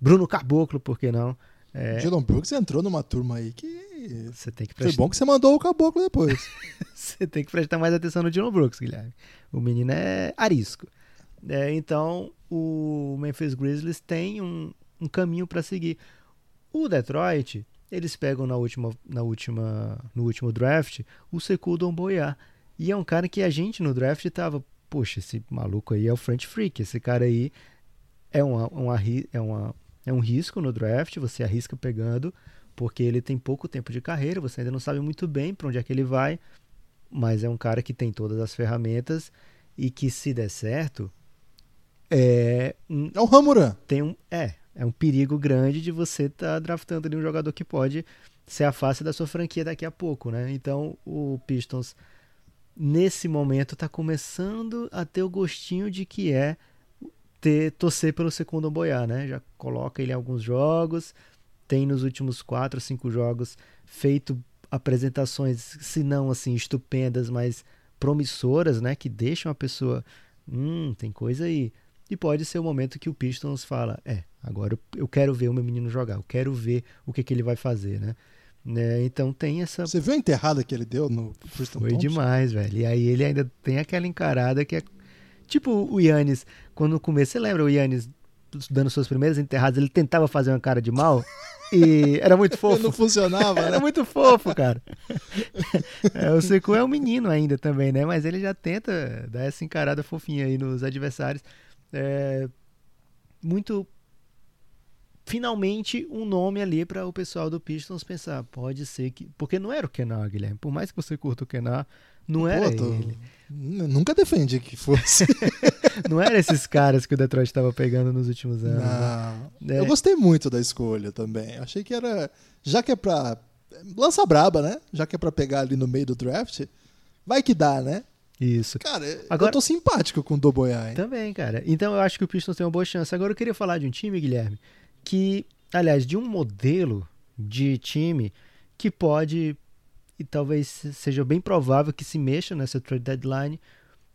Bruno Caboclo, por que não? É... Dylan Brooks entrou numa turma aí que. Você tem que prestar... Foi bom que você mandou o caboclo depois. você tem que prestar mais atenção no Dylan Brooks, Guilherme. O menino é arisco. É, então, o Memphis Grizzlies tem um, um caminho para seguir. O Detroit, eles pegam na última, na última, no último draft o Sekou Domboya. E é um cara que a gente no draft tava, poxa, esse maluco aí é o French Freak. Esse cara aí é uma, uma, é uma é um risco no draft, você arrisca pegando, porque ele tem pouco tempo de carreira, você ainda não sabe muito bem para onde é que ele vai, mas é um cara que tem todas as ferramentas e que se der certo é um, é um Ramuran. Tem um é, é um perigo grande de você estar tá draftando ali um jogador que pode ser a face da sua franquia daqui a pouco, né? Então, o Pistons nesse momento está começando a ter o gostinho de que é ter, torcer pelo segundo Boiá, né? Já coloca ele em alguns jogos, tem nos últimos quatro, cinco jogos feito apresentações, se não assim, estupendas, mas promissoras, né? Que deixam a pessoa, hum, tem coisa aí. E pode ser o momento que o Pistons fala, é, agora eu quero ver o meu menino jogar, eu quero ver o que, que ele vai fazer, né? né? Então tem essa. Você viu a enterrada que ele deu no Houston Foi Thompson? demais, velho. E aí ele ainda tem aquela encarada que é Tipo o Yannis, quando no começo, você lembra o Yannis dando suas primeiras enterradas, ele tentava fazer uma cara de mal e era muito fofo. Não funcionava, né? Era muito fofo, cara. É, o Seku é um menino ainda também, né? Mas ele já tenta dar essa encarada fofinha aí nos adversários. É... Muito finalmente um nome ali para o pessoal do Pistons pensar. Pode ser que. Porque não era o Kenar, Guilherme. Por mais que você curta o Kenar, não Pô, era tô... ele. Nunca defendi que fosse. não era esses caras que o Detroit estava pegando nos últimos anos. Né? É. Eu gostei muito da escolha também. Achei que era. Já que é pra. Lança braba, né? Já que é pra pegar ali no meio do draft, vai que dá, né? Isso. Cara, Agora, eu tô simpático com o Doboyai. Também, cara. Então eu acho que o Pistons tem uma boa chance. Agora eu queria falar de um time, Guilherme, que, aliás, de um modelo de time que pode e talvez seja bem provável que se mexa nessa trade deadline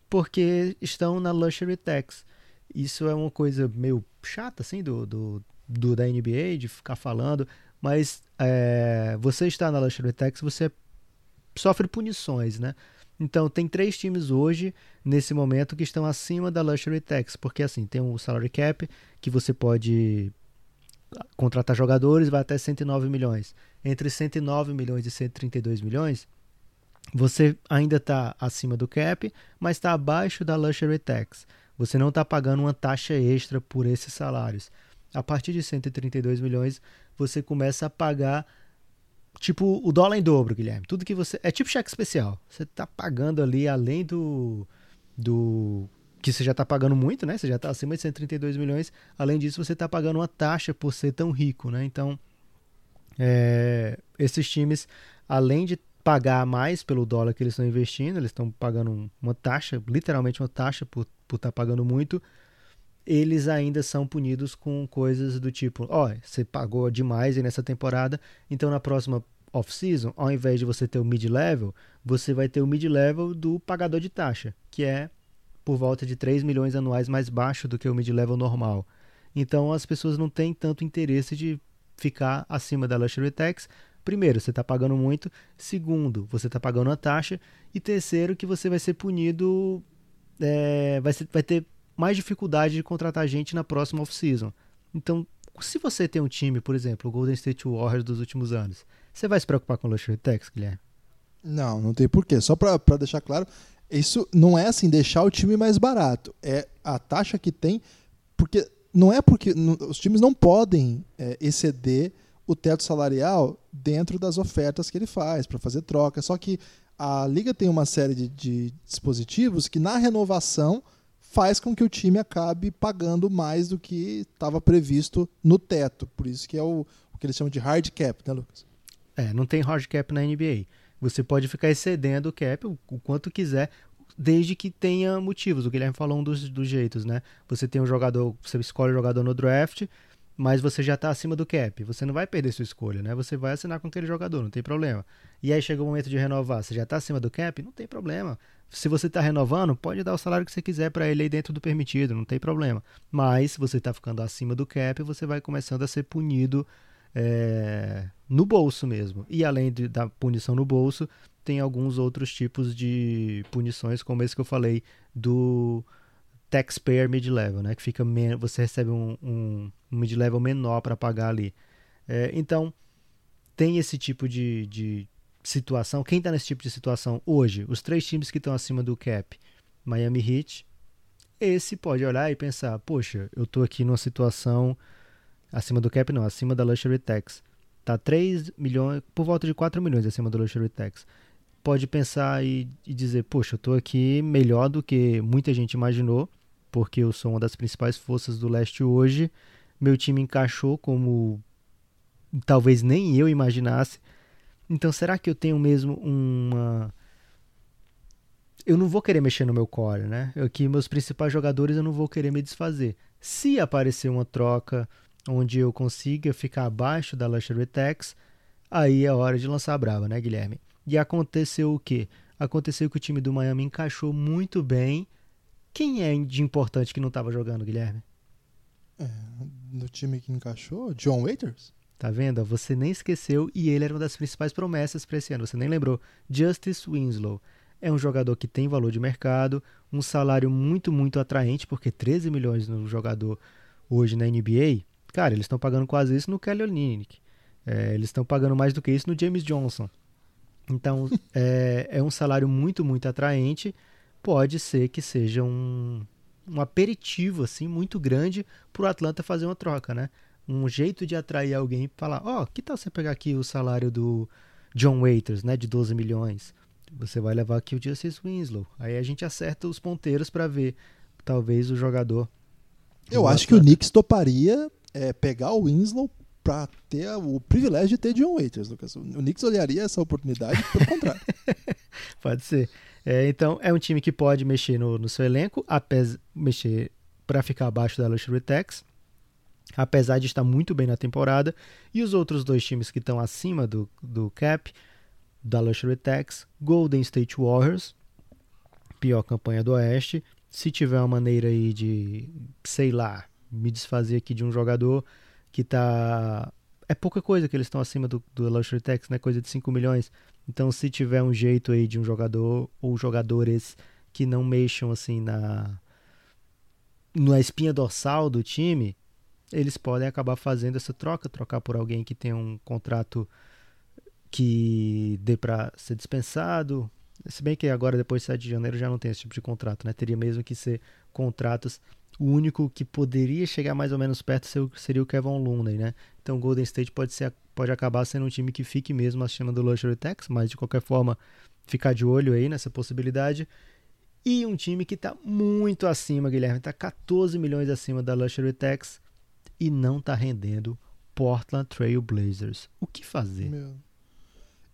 porque estão na luxury tax. Isso é uma coisa meio chata assim do, do, do da NBA de ficar falando, mas é, você está na luxury tax, você sofre punições, né? Então tem três times hoje nesse momento que estão acima da luxury tax, porque assim tem o salary cap que você pode contratar jogadores vai até 109 milhões. Entre 109 milhões e 132 milhões, você ainda está acima do cap, mas está abaixo da luxury tax. Você não está pagando uma taxa extra por esses salários. A partir de 132 milhões, você começa a pagar tipo o dólar em dobro, Guilherme. Tudo que você é tipo cheque especial. Você está pagando ali além do do que você já está pagando muito, né? Você já está acima de 132 milhões. Além disso, você está pagando uma taxa por ser tão rico, né? Então, é, esses times, além de pagar mais pelo dólar que eles estão investindo, eles estão pagando uma taxa, literalmente uma taxa por estar tá pagando muito, eles ainda são punidos com coisas do tipo, ó, oh, você pagou demais nessa temporada, então na próxima off-season, ao invés de você ter o mid-level, você vai ter o mid-level do pagador de taxa, que é por volta de 3 milhões anuais mais baixo do que o mid-level normal. Então as pessoas não têm tanto interesse de ficar acima da luxury tax. Primeiro, você está pagando muito. Segundo, você está pagando a taxa. E terceiro, que você vai ser punido, é, vai, ser, vai ter mais dificuldade de contratar gente na próxima off-season. Então, se você tem um time, por exemplo, o Golden State Warriors dos últimos anos, você vai se preocupar com o luxury tax, Guilherme? Não, não tem porquê. Só para deixar claro, isso não é assim deixar o time mais barato, é a taxa que tem porque não é porque os times não podem é, exceder o teto salarial dentro das ofertas que ele faz para fazer troca. Só que a liga tem uma série de, de dispositivos que na renovação faz com que o time acabe pagando mais do que estava previsto no teto. Por isso que é o, o que eles chamam de hard cap, né, Lucas? É, não tem hard cap na NBA. Você pode ficar excedendo o cap o, quanto quiser, desde que tenha motivos. O Guilherme falou um dos, dos jeitos, né? Você tem um jogador, você escolhe o jogador no draft, mas você já está acima do cap. Você não vai perder sua escolha, né? Você vai assinar com aquele jogador, não tem problema. E aí chega o momento de renovar, você já está acima do cap, não tem problema. Se você está renovando, pode dar o salário que você quiser para ele aí dentro do permitido, não tem problema. Mas se você está ficando acima do cap, você vai começando a ser punido é, no bolso mesmo. E além de, da punição no bolso, tem alguns outros tipos de punições, como esse que eu falei do taxpayer mid-level, né? Que fica você recebe um, um, mid-level menor para pagar ali. É, então, tem esse tipo de, de situação. Quem está nesse tipo de situação hoje? Os três times que estão acima do cap, Miami Heat. Esse pode olhar e pensar, poxa, eu tô aqui numa situação acima do cap, não, acima da luxury tax. Tá 3 milhões, por volta de 4 milhões acima do luxury tax. Pode pensar e, e dizer, poxa, eu tô aqui melhor do que muita gente imaginou, porque eu sou uma das principais forças do leste hoje. Meu time encaixou como talvez nem eu imaginasse. Então, será que eu tenho mesmo uma. Eu não vou querer mexer no meu core, né? Aqui, meus principais jogadores, eu não vou querer me desfazer. Se aparecer uma troca onde eu consiga ficar abaixo da Luxury Tax, aí é hora de lançar a brava, né, Guilherme? E aconteceu o quê? Aconteceu que o time do Miami encaixou muito bem. Quem é de importante que não estava jogando, Guilherme? No time que encaixou, John Waiters? Tá vendo? Você nem esqueceu e ele era uma das principais promessas para esse ano. Você nem lembrou. Justice Winslow é um jogador que tem valor de mercado, um salário muito, muito atraente, porque 13 milhões no jogador hoje na NBA, cara, eles estão pagando quase isso no Kelly Olynyk. É, eles estão pagando mais do que isso no James Johnson. Então, é, é um salário muito, muito atraente. Pode ser que seja um, um aperitivo assim muito grande para o Atlanta fazer uma troca, né? Um jeito de atrair alguém e falar, ó, oh, que tal você pegar aqui o salário do John Waiters, né, de 12 milhões? Você vai levar aqui o Justice Winslow. Aí a gente acerta os ponteiros para ver talvez o jogador. Eu acho que o Knicks toparia é, pegar o Winslow para ter o privilégio de ter John Waiters, Lucas. O Knicks olharia essa oportunidade pelo contrário. Pode ser. É, então, é um time que pode mexer no, no seu elenco, apesar, mexer para ficar abaixo da Luxury Tax, apesar de estar muito bem na temporada. E os outros dois times que estão acima do, do cap, da Luxury Tax, Golden State Warriors, pior campanha do Oeste. Se tiver uma maneira aí de, sei lá, me desfazer aqui de um jogador que tá. É pouca coisa que eles estão acima do, do Luxury Tax, né? Coisa de 5 milhões. Então, se tiver um jeito aí de um jogador ou jogadores que não mexam assim na na espinha dorsal do time, eles podem acabar fazendo essa troca, trocar por alguém que tem um contrato que dê para ser dispensado. Se bem que agora, depois de 7 de janeiro, já não tem esse tipo de contrato, né? Teria mesmo que ser contratos. O único que poderia chegar mais ou menos perto seria o Kevin Looney, né? Então o Golden State pode, ser, pode acabar sendo um time que fique mesmo acima do Luxury Tax, mas de qualquer forma, ficar de olho aí nessa possibilidade. E um time que está muito acima, Guilherme, está 14 milhões acima da Luxury Tax e não está rendendo Portland Trail Blazers. O que fazer? Meu.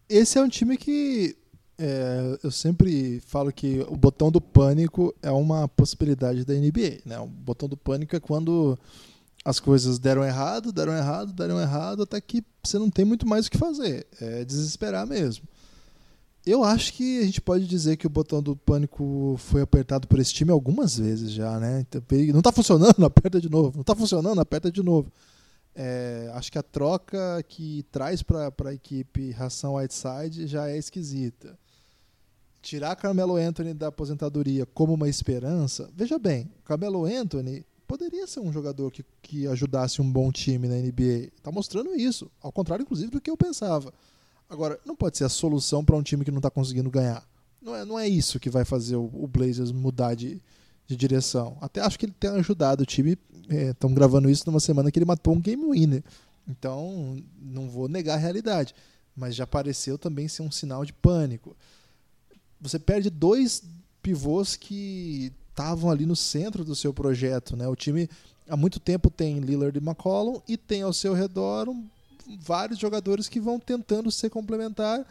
Esse é um time que é, eu sempre falo que o botão do pânico é uma possibilidade da NBA. Né? O botão do pânico é quando as coisas deram errado, deram errado, deram errado, até que você não tem muito mais o que fazer. É desesperar mesmo. Eu acho que a gente pode dizer que o botão do pânico foi apertado por esse time algumas vezes já, né? Não está funcionando, aperta de novo. Não está funcionando, aperta de novo. É, acho que a troca que traz para a equipe ração Whiteside já é esquisita. Tirar Carmelo Anthony da aposentadoria como uma esperança, veja bem, Carmelo Anthony poderia ser um jogador que, que ajudasse um bom time na NBA. Está mostrando isso, ao contrário, inclusive, do que eu pensava. Agora, não pode ser a solução para um time que não está conseguindo ganhar. Não é, não é isso que vai fazer o, o Blazers mudar de, de direção. Até acho que ele tem ajudado o time. Estão é, gravando isso numa semana que ele matou um game winner. Então, não vou negar a realidade. Mas já pareceu também ser um sinal de pânico. Você perde dois pivôs que estavam ali no centro do seu projeto. Né? O time há muito tempo tem Lillard e McCollum e tem ao seu redor um, vários jogadores que vão tentando ser complementar.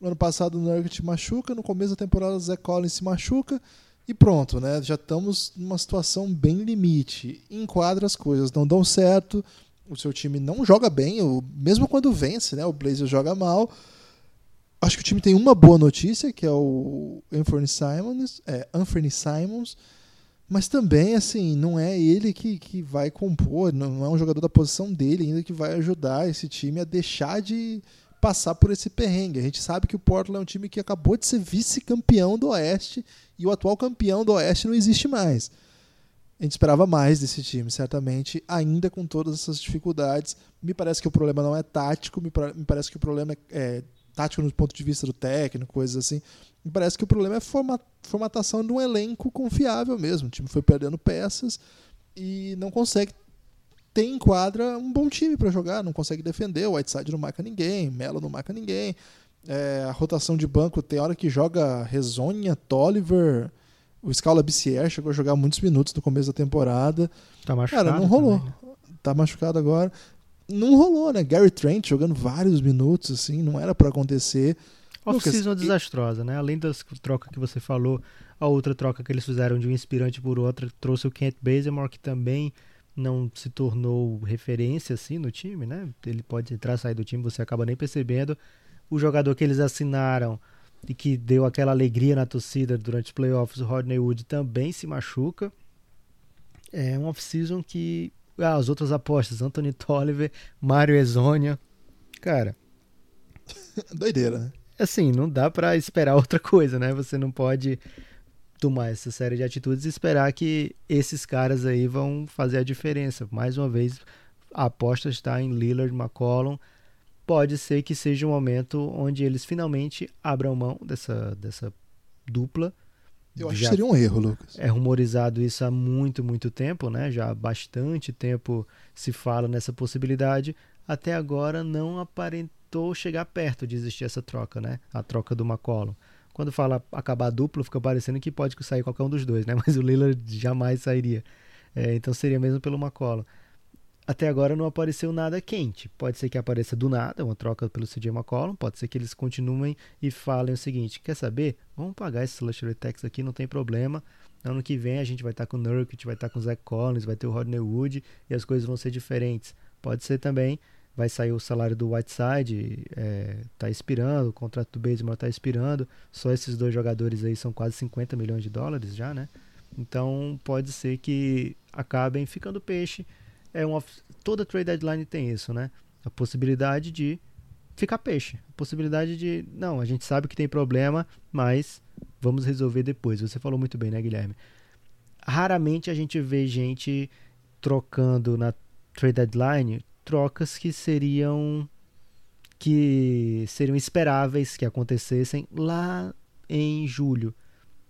No ano passado o Nurkic machuca, no começo da temporada o Zé Collins se machuca e pronto, né? Já estamos numa situação bem limite. Enquadra as coisas, não dão certo, o seu time não joga bem, o, mesmo quando vence, né? O Blazers joga mal. Acho que o time tem uma boa notícia, que é o Anthony Simons, é, Anthony Simons, mas também, assim, não é ele que, que vai compor, não é um jogador da posição dele ainda que vai ajudar esse time a deixar de passar por esse perrengue. A gente sabe que o Portland é um time que acabou de ser vice-campeão do Oeste e o atual campeão do Oeste não existe mais. A gente esperava mais desse time, certamente, ainda com todas essas dificuldades. Me parece que o problema não é tático, me, me parece que o problema é, é, tático no ponto de vista do técnico, coisas assim. Me parece que o problema é a formatação de um elenco confiável mesmo. O time foi perdendo peças e não consegue tem em quadra um bom time para jogar, não consegue defender, o Whiteside não marca ninguém, Melo não marca ninguém. É, a rotação de banco tem hora que joga Rezonha, Tolliver, o Scala Bissier chegou a jogar muitos minutos no começo da temporada. Tá machucado. Cara, não rolou. Também? Tá machucado agora. Não rolou, né? Gary Trent jogando vários minutos, assim, não era para acontecer. Off-season desastrosa, né? Além das trocas que você falou, a outra troca que eles fizeram de um inspirante por outra trouxe o Kent Bazemore, que também não se tornou referência assim no time, né? Ele pode entrar, sair do time, você acaba nem percebendo. O jogador que eles assinaram e que deu aquela alegria na torcida durante os playoffs, o Rodney Wood também se machuca. É um off-season que ah, as outras apostas, Anthony Tolliver, Mário Ezonia, cara, doideira, né? Assim, não dá para esperar outra coisa, né? Você não pode tomar essa série de atitudes e esperar que esses caras aí vão fazer a diferença. Mais uma vez, a aposta está em Lillard, McCollum. Pode ser que seja um momento onde eles finalmente abram mão dessa, dessa dupla. Eu acho que seria um erro, Lucas. É rumorizado isso há muito, muito tempo, né? Já há bastante tempo se fala nessa possibilidade. Até agora não aparentou chegar perto de existir essa troca, né? A troca do McCollum. Quando fala acabar duplo, fica parecendo que pode sair qualquer um dos dois, né? Mas o Lillard jamais sairia. É, então seria mesmo pelo McCollum. Até agora não apareceu nada quente. Pode ser que apareça do nada, uma troca pelo CJ McCollum. Pode ser que eles continuem e falem o seguinte: quer saber? Vamos pagar esse luxury tax aqui, não tem problema. Ano que vem a gente vai estar com o Nurkic, vai estar com o Zach Collins, vai ter o Rodney Wood e as coisas vão ser diferentes. Pode ser também vai sair o salário do Whiteside, é, tá expirando, o contrato do Bazemore tá expirando, só esses dois jogadores aí são quase 50 milhões de dólares já, né? Então pode ser que acabem ficando peixe. É uma, toda trade deadline tem isso, né? A possibilidade de ficar peixe. A possibilidade de, não, a gente sabe que tem problema, mas vamos resolver depois. Você falou muito bem, né, Guilherme? Raramente a gente vê gente trocando na trade deadline trocas que seriam que seriam esperáveis que acontecessem lá em julho,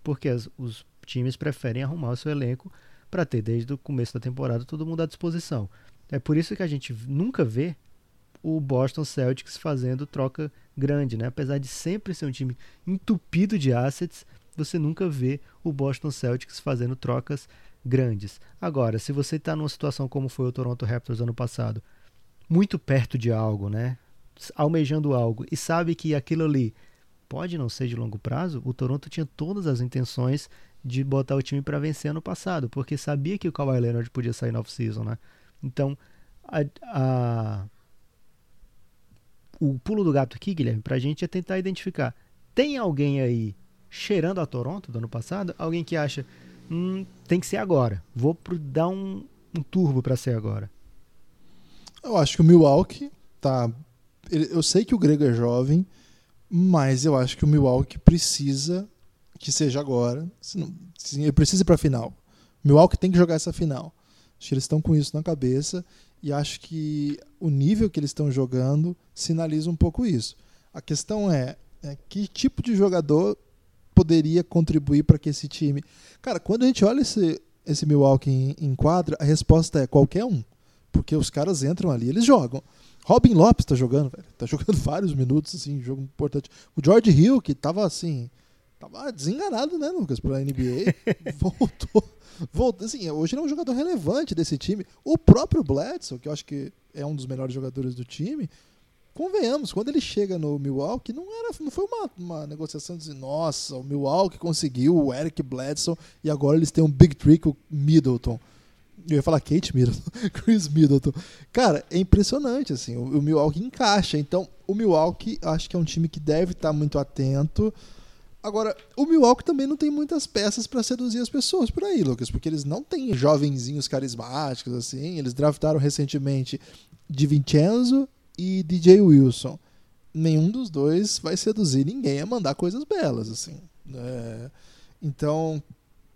porque as, os times preferem arrumar o seu elenco para ter desde o começo da temporada todo mundo à disposição. É por isso que a gente nunca vê o Boston Celtics fazendo troca grande, né? Apesar de sempre ser um time entupido de assets, você nunca vê o Boston Celtics fazendo trocas grandes. Agora, se você está numa situação como foi o Toronto Raptors ano passado, muito perto de algo, né? Almejando algo e sabe que aquilo ali pode não ser de longo prazo, o Toronto tinha todas as intenções de botar o time para vencer ano passado, porque sabia que o Kawhi Leonard podia sair no off-season, né? Então, a, a, o pulo do gato aqui, Guilherme, para a gente é tentar identificar. Tem alguém aí cheirando a Toronto do ano passado? Alguém que acha, hum, tem que ser agora. Vou pro, dar um, um turbo para ser agora. Eu acho que o Milwaukee tá. Eu sei que o Grego é jovem, mas eu acho que o Milwaukee precisa que seja agora. Ele precisa ir para a final. Milwaukee tem que jogar essa final. Acho que eles estão com isso na cabeça e acho que o nível que eles estão jogando sinaliza um pouco isso. A questão é, é que tipo de jogador poderia contribuir para que esse time. Cara, quando a gente olha esse, esse Milwaukee em, em quadra, a resposta é qualquer um. Porque os caras entram ali, eles jogam. Robin Lopes tá jogando, velho. Tá jogando vários minutos, assim, jogo importante. O George Hill, que tava assim. Tava desenganado, né, Lucas, pela NBA. voltou. Voltou. Assim, hoje ele é um jogador relevante desse time. O próprio Bledsoe, que eu acho que é um dos melhores jogadores do time, convenhamos, quando ele chega no Milwaukee, não, era, não foi uma, uma negociação de nossa, o Milwaukee conseguiu o Eric Bledsoe e agora eles têm um big trick, o Middleton. Eu ia falar Kate Middleton, Chris Middleton. Cara, é impressionante, assim, o, o Milwaukee encaixa. Então, o Milwaukee acho que é um time que deve estar muito atento. Agora, o Milwaukee também não tem muitas peças para seduzir as pessoas por aí, Lucas, porque eles não têm jovenzinhos carismáticos, assim. Eles draftaram recentemente de Vincenzo e DJ Wilson. Nenhum dos dois vai seduzir ninguém a mandar coisas belas, assim. É... Então,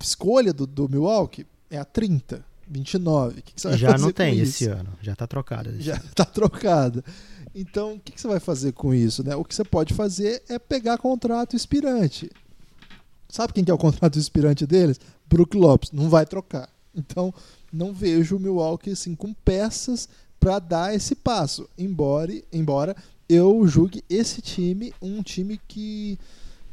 escolha do, do Milwaukee é a 30, 29. O que, que você vai Já não tem esse ano, já tá trocada. Já está trocada. Então, o que, que você vai fazer com isso? Né? O que você pode fazer é pegar contrato expirante. Sabe quem que é o contrato expirante deles? Brook Lopes. Não vai trocar. Então, não vejo o Milwaukee assim, com peças para dar esse passo. Embora, embora eu julgue esse time um time que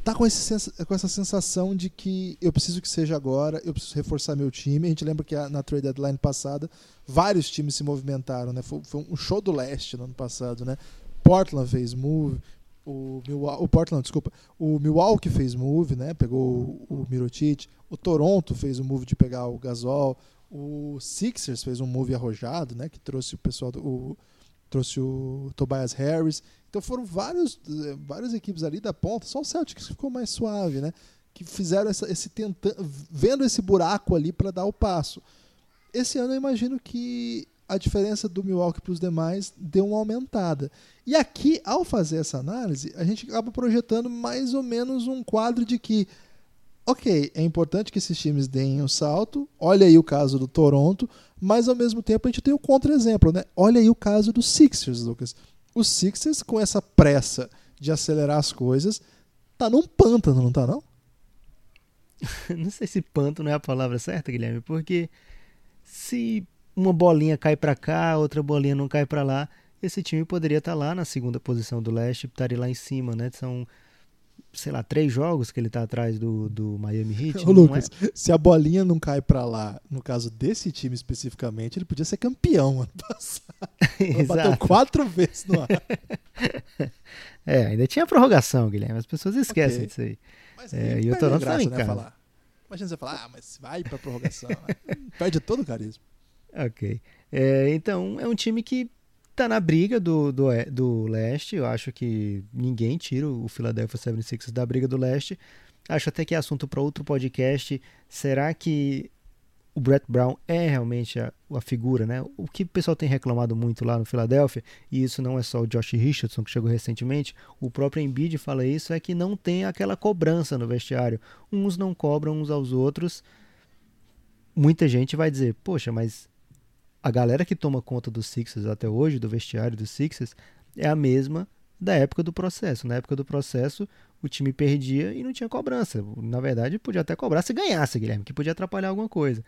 tá com, esse, com essa sensação de que eu preciso que seja agora, eu preciso reforçar meu time. A gente lembra que na trade deadline passada vários times se movimentaram, né? Foi, foi um show do leste no ano passado, né? Portland fez move, o, Milwaukee, o Portland, desculpa, o Milwaukee fez move, né? Pegou o, o Mirotic, o Toronto fez o move de pegar o Gasol, o Sixers fez um move arrojado, né? Que trouxe o pessoal do, o- trouxe o Tobias Harris. Então foram vários, várias equipes ali da ponta, só o Celtics ficou mais suave, né? Que fizeram essa, esse tentando, vendo esse buraco ali para dar o passo. Esse ano eu imagino que a diferença do Milwaukee para os demais deu uma aumentada. E aqui, ao fazer essa análise, a gente acaba projetando mais ou menos um quadro de que, ok, é importante que esses times deem o salto. Olha aí o caso do Toronto, mas ao mesmo tempo a gente tem o contra-exemplo, né? Olha aí o caso dos Sixers, Lucas. Os Sixers, com essa pressa de acelerar as coisas, tá num pântano, não tá não? Não sei se panto não é a palavra certa, Guilherme, porque se uma bolinha cai pra cá, outra bolinha não cai pra lá, esse time poderia estar lá na segunda posição do leste, estaria lá em cima, né? São, sei lá, três jogos que ele tá atrás do, do Miami Heat. Ô, Lucas, se a bolinha não cai pra lá, no caso desse time especificamente, ele podia ser campeão ano passado. é? Ele Bateu Exato. quatro vezes no ar. É, ainda tinha prorrogação, Guilherme. As pessoas esquecem Ok. disso aí. Mas É, e o Toronto graça, tá em né, casa. falar. Imagina você falar, ah, mas vai pra prorrogação. né? Perde todo o carisma. Ok. É, então, é um time que tá na briga do, do, e- do leste. Eu acho que ninguém tira o Philadelphia 76ers da briga do leste. Acho até que é assunto para outro podcast. Será que o Brett Brown é realmente a, a figura, né? O que o pessoal tem reclamado muito lá no Philadelphia, e isso não é só o Josh Richardson que chegou recentemente, o próprio Embiid fala isso, é que não tem aquela cobrança no vestiário. Uns não cobram uns aos outros. Muita gente vai dizer, poxa, mas a galera que toma conta dos Sixers até hoje, do vestiário dos Sixers, é a mesma da época do processo. Na época do processo, o time perdia e não tinha cobrança. Na verdade, podia até cobrar se ganhasse, Guilherme, que podia atrapalhar alguma coisa.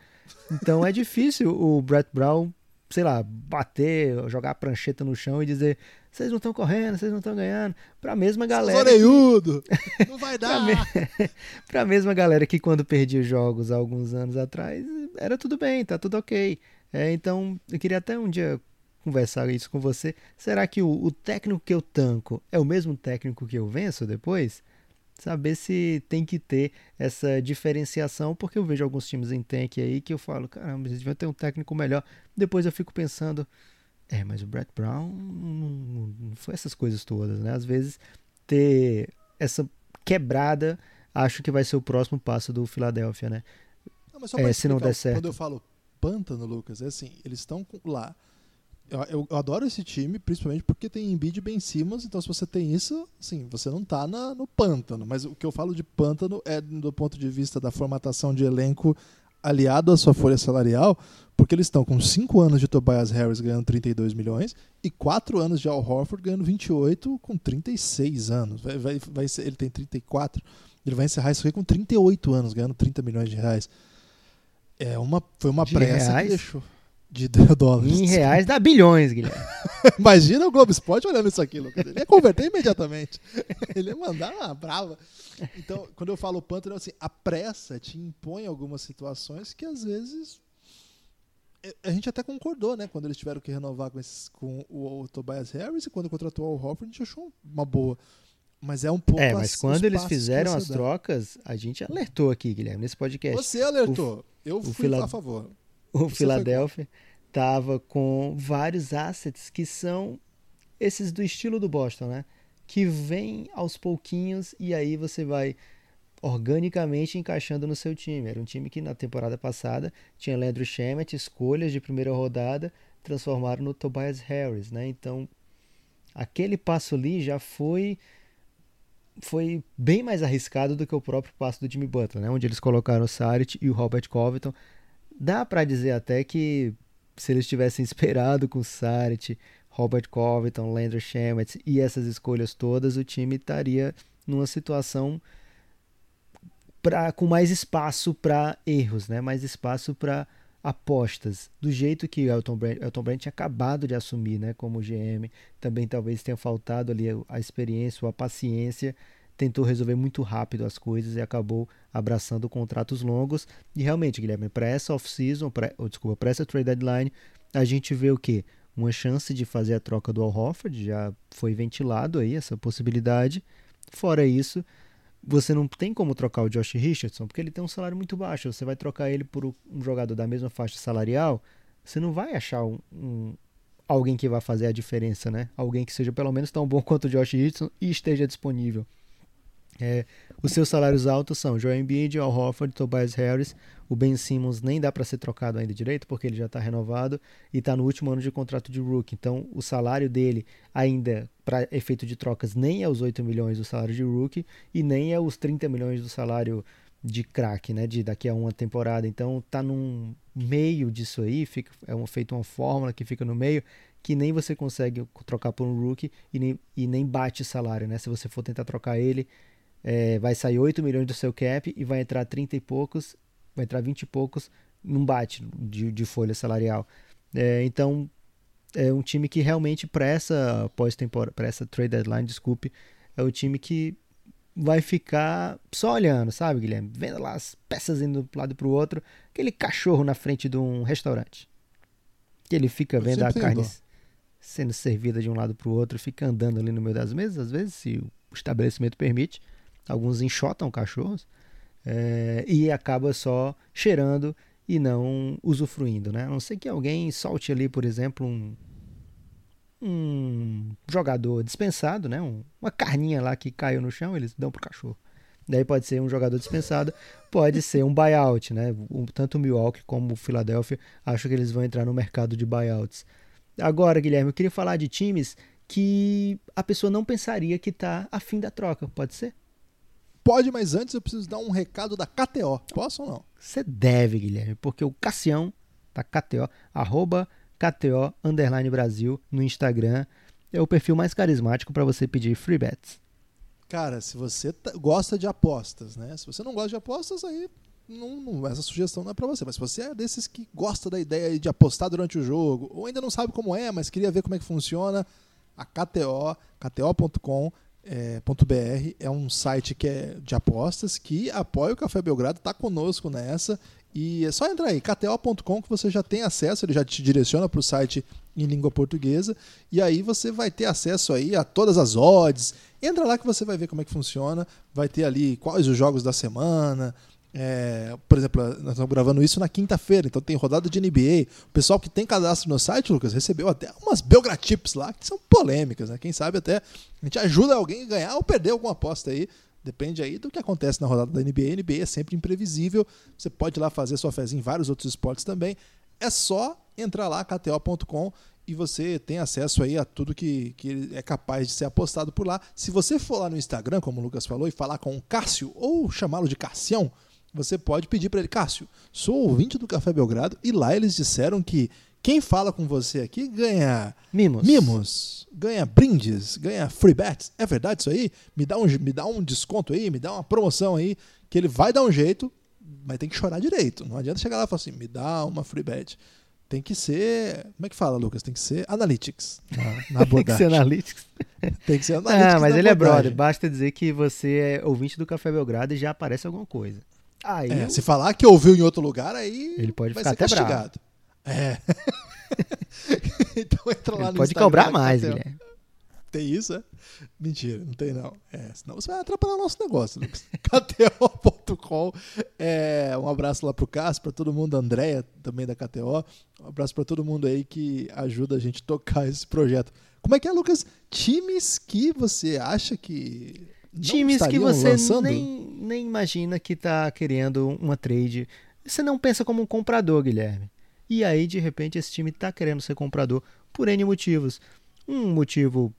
Então é difícil o Brett Brown, sei lá, bater, jogar a prancheta no chão e dizer: vocês não estão correndo, vocês não estão ganhando. Pra mesma galera. que- Orelhudo! Não vai dar! me... pra mesma galera que quando perdia jogos há alguns anos atrás, era tudo bem, tá tudo ok. É, então, eu queria até um dia conversar isso com você. Será que o, o técnico que eu tanco é o mesmo técnico que eu venço depois? Saber se tem que ter essa diferenciação, porque eu vejo alguns times em tank aí que eu falo, caramba, eles deviam ter um técnico melhor. Depois eu fico pensando, é, mas o Brett Brown não, não- foi essas coisas todas, né? Às vezes ter essa quebrada, acho que vai ser o próximo passo do Philadelphia, né? Não, mas só É, se não der certo. Quando eu falo pântano, Lucas, é assim, eles estão lá. Eu, eu- eu adoro esse time, principalmente porque tem Embiid Ben Simmons, então se você tem isso, assim, você não tá na- no pântano. Mas o que eu falo de pântano é do ponto de vista da formatação de elenco aliado à sua folha salarial, porque eles estão com 5 anos de Tobias Harris ganhando 32 milhões e 4 anos de Al Horford ganhando 28 com 36 anos. Vai, vai, vai ser, ele tem 34. Ele vai encerrar isso aqui com 38 anos, ganhando 30 milhões de reais. É uma, foi uma De pressa reais? que deixou. De dólares. Em reais dá bilhões, Guilherme. Imagina o Globo Esporte olhando isso aqui, Lucas. Ele ia converter imediatamente. Ele ia mandar uma brava. Então, quando eu falo pântano, assim, a pressa te impõe algumas situações que às vezes. é, A gente até concordou, né? Quando eles tiveram que renovar com, esses, com o, o Tobias Harris e quando contratou o Hofford, a gente achou uma boa. Mas é um pouco É, mas as- quando eles fizeram as trocas, a gente alertou aqui, Guilherme, nesse podcast. Você alertou. Eu fui Fila- a favor. o Philadelphia estava com vários assets que são esses do estilo do Boston, né? Que vem aos pouquinhos e aí você vai organicamente encaixando no seu time. Era um time que na temporada passada tinha Leandro Shemet, escolhas de primeira rodada, transformaram no Tobias Harris, né? Então, aquele passo ali já foi foi bem mais arriscado do que o próprio passo do Jimmy Butler, né? Onde eles colocaram o Saric e o Robert Covington. Dá para dizer até que se eles tivessem esperado com o Saric, Robert Covington, Landry Shamet e essas escolhas todas, o time estaria numa situação pra, com mais espaço para erros, né? mais espaço para apostas, do jeito que o Elton Brand, Elton Brand tinha acabado de assumir né? como GM. Também talvez tenha faltado ali a experiência ou a paciência. Tentou resolver muito rápido as coisas e acabou abraçando contratos longos. E realmente, Guilherme, para essa off-season, ou, desculpa, para essa trade deadline, a gente vê o quê? Uma chance de fazer a troca do Al Horford, já foi ventilado aí essa possibilidade. Fora isso, você não tem como trocar o Josh Richardson, porque ele tem um salário muito baixo. Você vai trocar ele por um jogador da mesma faixa salarial, você não vai achar um, um- alguém que vai fazer a diferença, né? Alguém que seja pelo menos tão bom quanto o Josh Richardson e esteja disponível. É, os seus salários altos são Joel Embiid, Al Horford, Tobias Harris. O Ben Simmons nem dá para ser trocado ainda direito, porque ele já está renovado e está no último ano de contrato de rookie. Então, o salário dele ainda, para efeito de trocas, nem é os 8 milhões do salário de rookie e nem é os 30 milhões do salário de craque, né, de daqui a uma temporada. Então, tá num meio disso aí, fica, é feito uma fórmula que fica no meio que nem você consegue trocar por um rookie e nem, e nem bate salário, né? Se você for tentar trocar ele, é, vai sair 8 milhões do seu cap e vai entrar 30 e poucos, vai entrar 20 e poucos, não bate de, de folha salarial. É, então, é um time que realmente para essa pós-temporada, para essa trade deadline, desculpe, é o time que vai ficar só olhando, sabe, Guilherme? Vendo lá as peças indo para um lado para o outro, aquele cachorro na frente de um restaurante. Que ele fica vendo a tenho carne dó. sendo servida de um lado para o outro, fica andando ali no meio das mesas, às vezes, se o estabelecimento permite. Alguns enxotam cachorros é, e acaba só cheirando e não usufruindo, né? A não ser que alguém solte ali, por exemplo, um, um jogador dispensado, né? Um- uma carninha lá que caiu no chão, eles dão pro cachorro. Daí pode ser um jogador dispensado, pode ser um buyout, né? O- Tanto o Milwaukee como o Philadelphia, acho que eles vão entrar no mercado de buyouts. Agora, Guilherme, eu queria falar de times que a pessoa não pensaria que tá afim da troca, pode ser? Pode, mas antes eu preciso dar um recado da KTO. Posso ou não? Você deve, Guilherme, porque o Cassião, da KTO, arroba KTO underline Brasil no Instagram, é o perfil mais carismático para você pedir free bets. Cara, se você tá- gosta de apostas, né? Se você não gosta de apostas, aí não, não- essa sugestão não é pra você. Mas se você é desses que gosta da ideia de apostar durante o jogo, ou ainda não sabe como é, mas queria ver como é que funciona, a KTO, kto.com. É, .br é um site que é de apostas que apoia o Café Belgrado, tá conosco nessa e é só entrar aí, kto.com que você já tem acesso, ele já te direciona para o site em língua portuguesa e aí você vai ter acesso aí a todas as odds. Entra lá que você vai ver como é que funciona, vai ter ali quais os jogos da semana. É, por exemplo, nós estamos gravando isso na quinta-feira, então tem rodada de NBA. O pessoal que tem cadastro no site, Lucas, recebeu até umas Belgratips lá que são polêmicas, né? Quem sabe até a gente ajuda alguém a ganhar ou perder alguma aposta aí. Depende aí do que acontece na rodada da NBA. A NBA é sempre imprevisível. Você pode ir lá fazer sua fezinha em vários outros esportes também. É só entrar lá, kto.com, e você tem acesso aí a tudo que, que é capaz de ser apostado por lá. Se você for lá no Instagram, como o Lucas falou, e falar com o Cássio, ou chamá-lo de Cassião, você pode pedir para ele, Cássio, sou ouvinte do Café Belgrado, e lá eles disseram que Quem fala com você aqui ganha Mimos. mimos, ganha brindes, ganha free bets. É verdade isso aí? Me dá um, me dá um desconto aí, me dá uma promoção aí, que ele vai dar um jeito, mas tem que chorar direito. Não adianta chegar lá e falar assim, me dá uma free bet. Tem que ser. Como é que fala, Lucas? Tem que ser analytics na, na Tem que ser analytics. Tem que ser analytics. Ah, mas ele é abordagem. brother. Basta dizer que você é ouvinte do Café Belgrado e já aparece alguma coisa. Aí É, se falar que ouviu em outro lugar, aí Ele pode ficar até bravo. castigado. É. então entra lá ele no pode Instagram, cobrar mais, tem- Guilherme. Tem isso, é? Mentira, não tem não. É, senão você vai atrapalhar o nosso negócio, Lucas. KTO.com. É, um abraço lá pro Cássio, pra todo mundo, a Andréia também da KTO. Um abraço pra todo mundo aí que ajuda a gente a tocar esse projeto. Como é que é, Lucas? Times que você acha que. Times que você lançando? nem, nem imagina que tá querendo uma trade. Você não pensa como um comprador, Guilherme. E aí, de repente, esse time tá querendo ser comprador por N motivos. Um motivo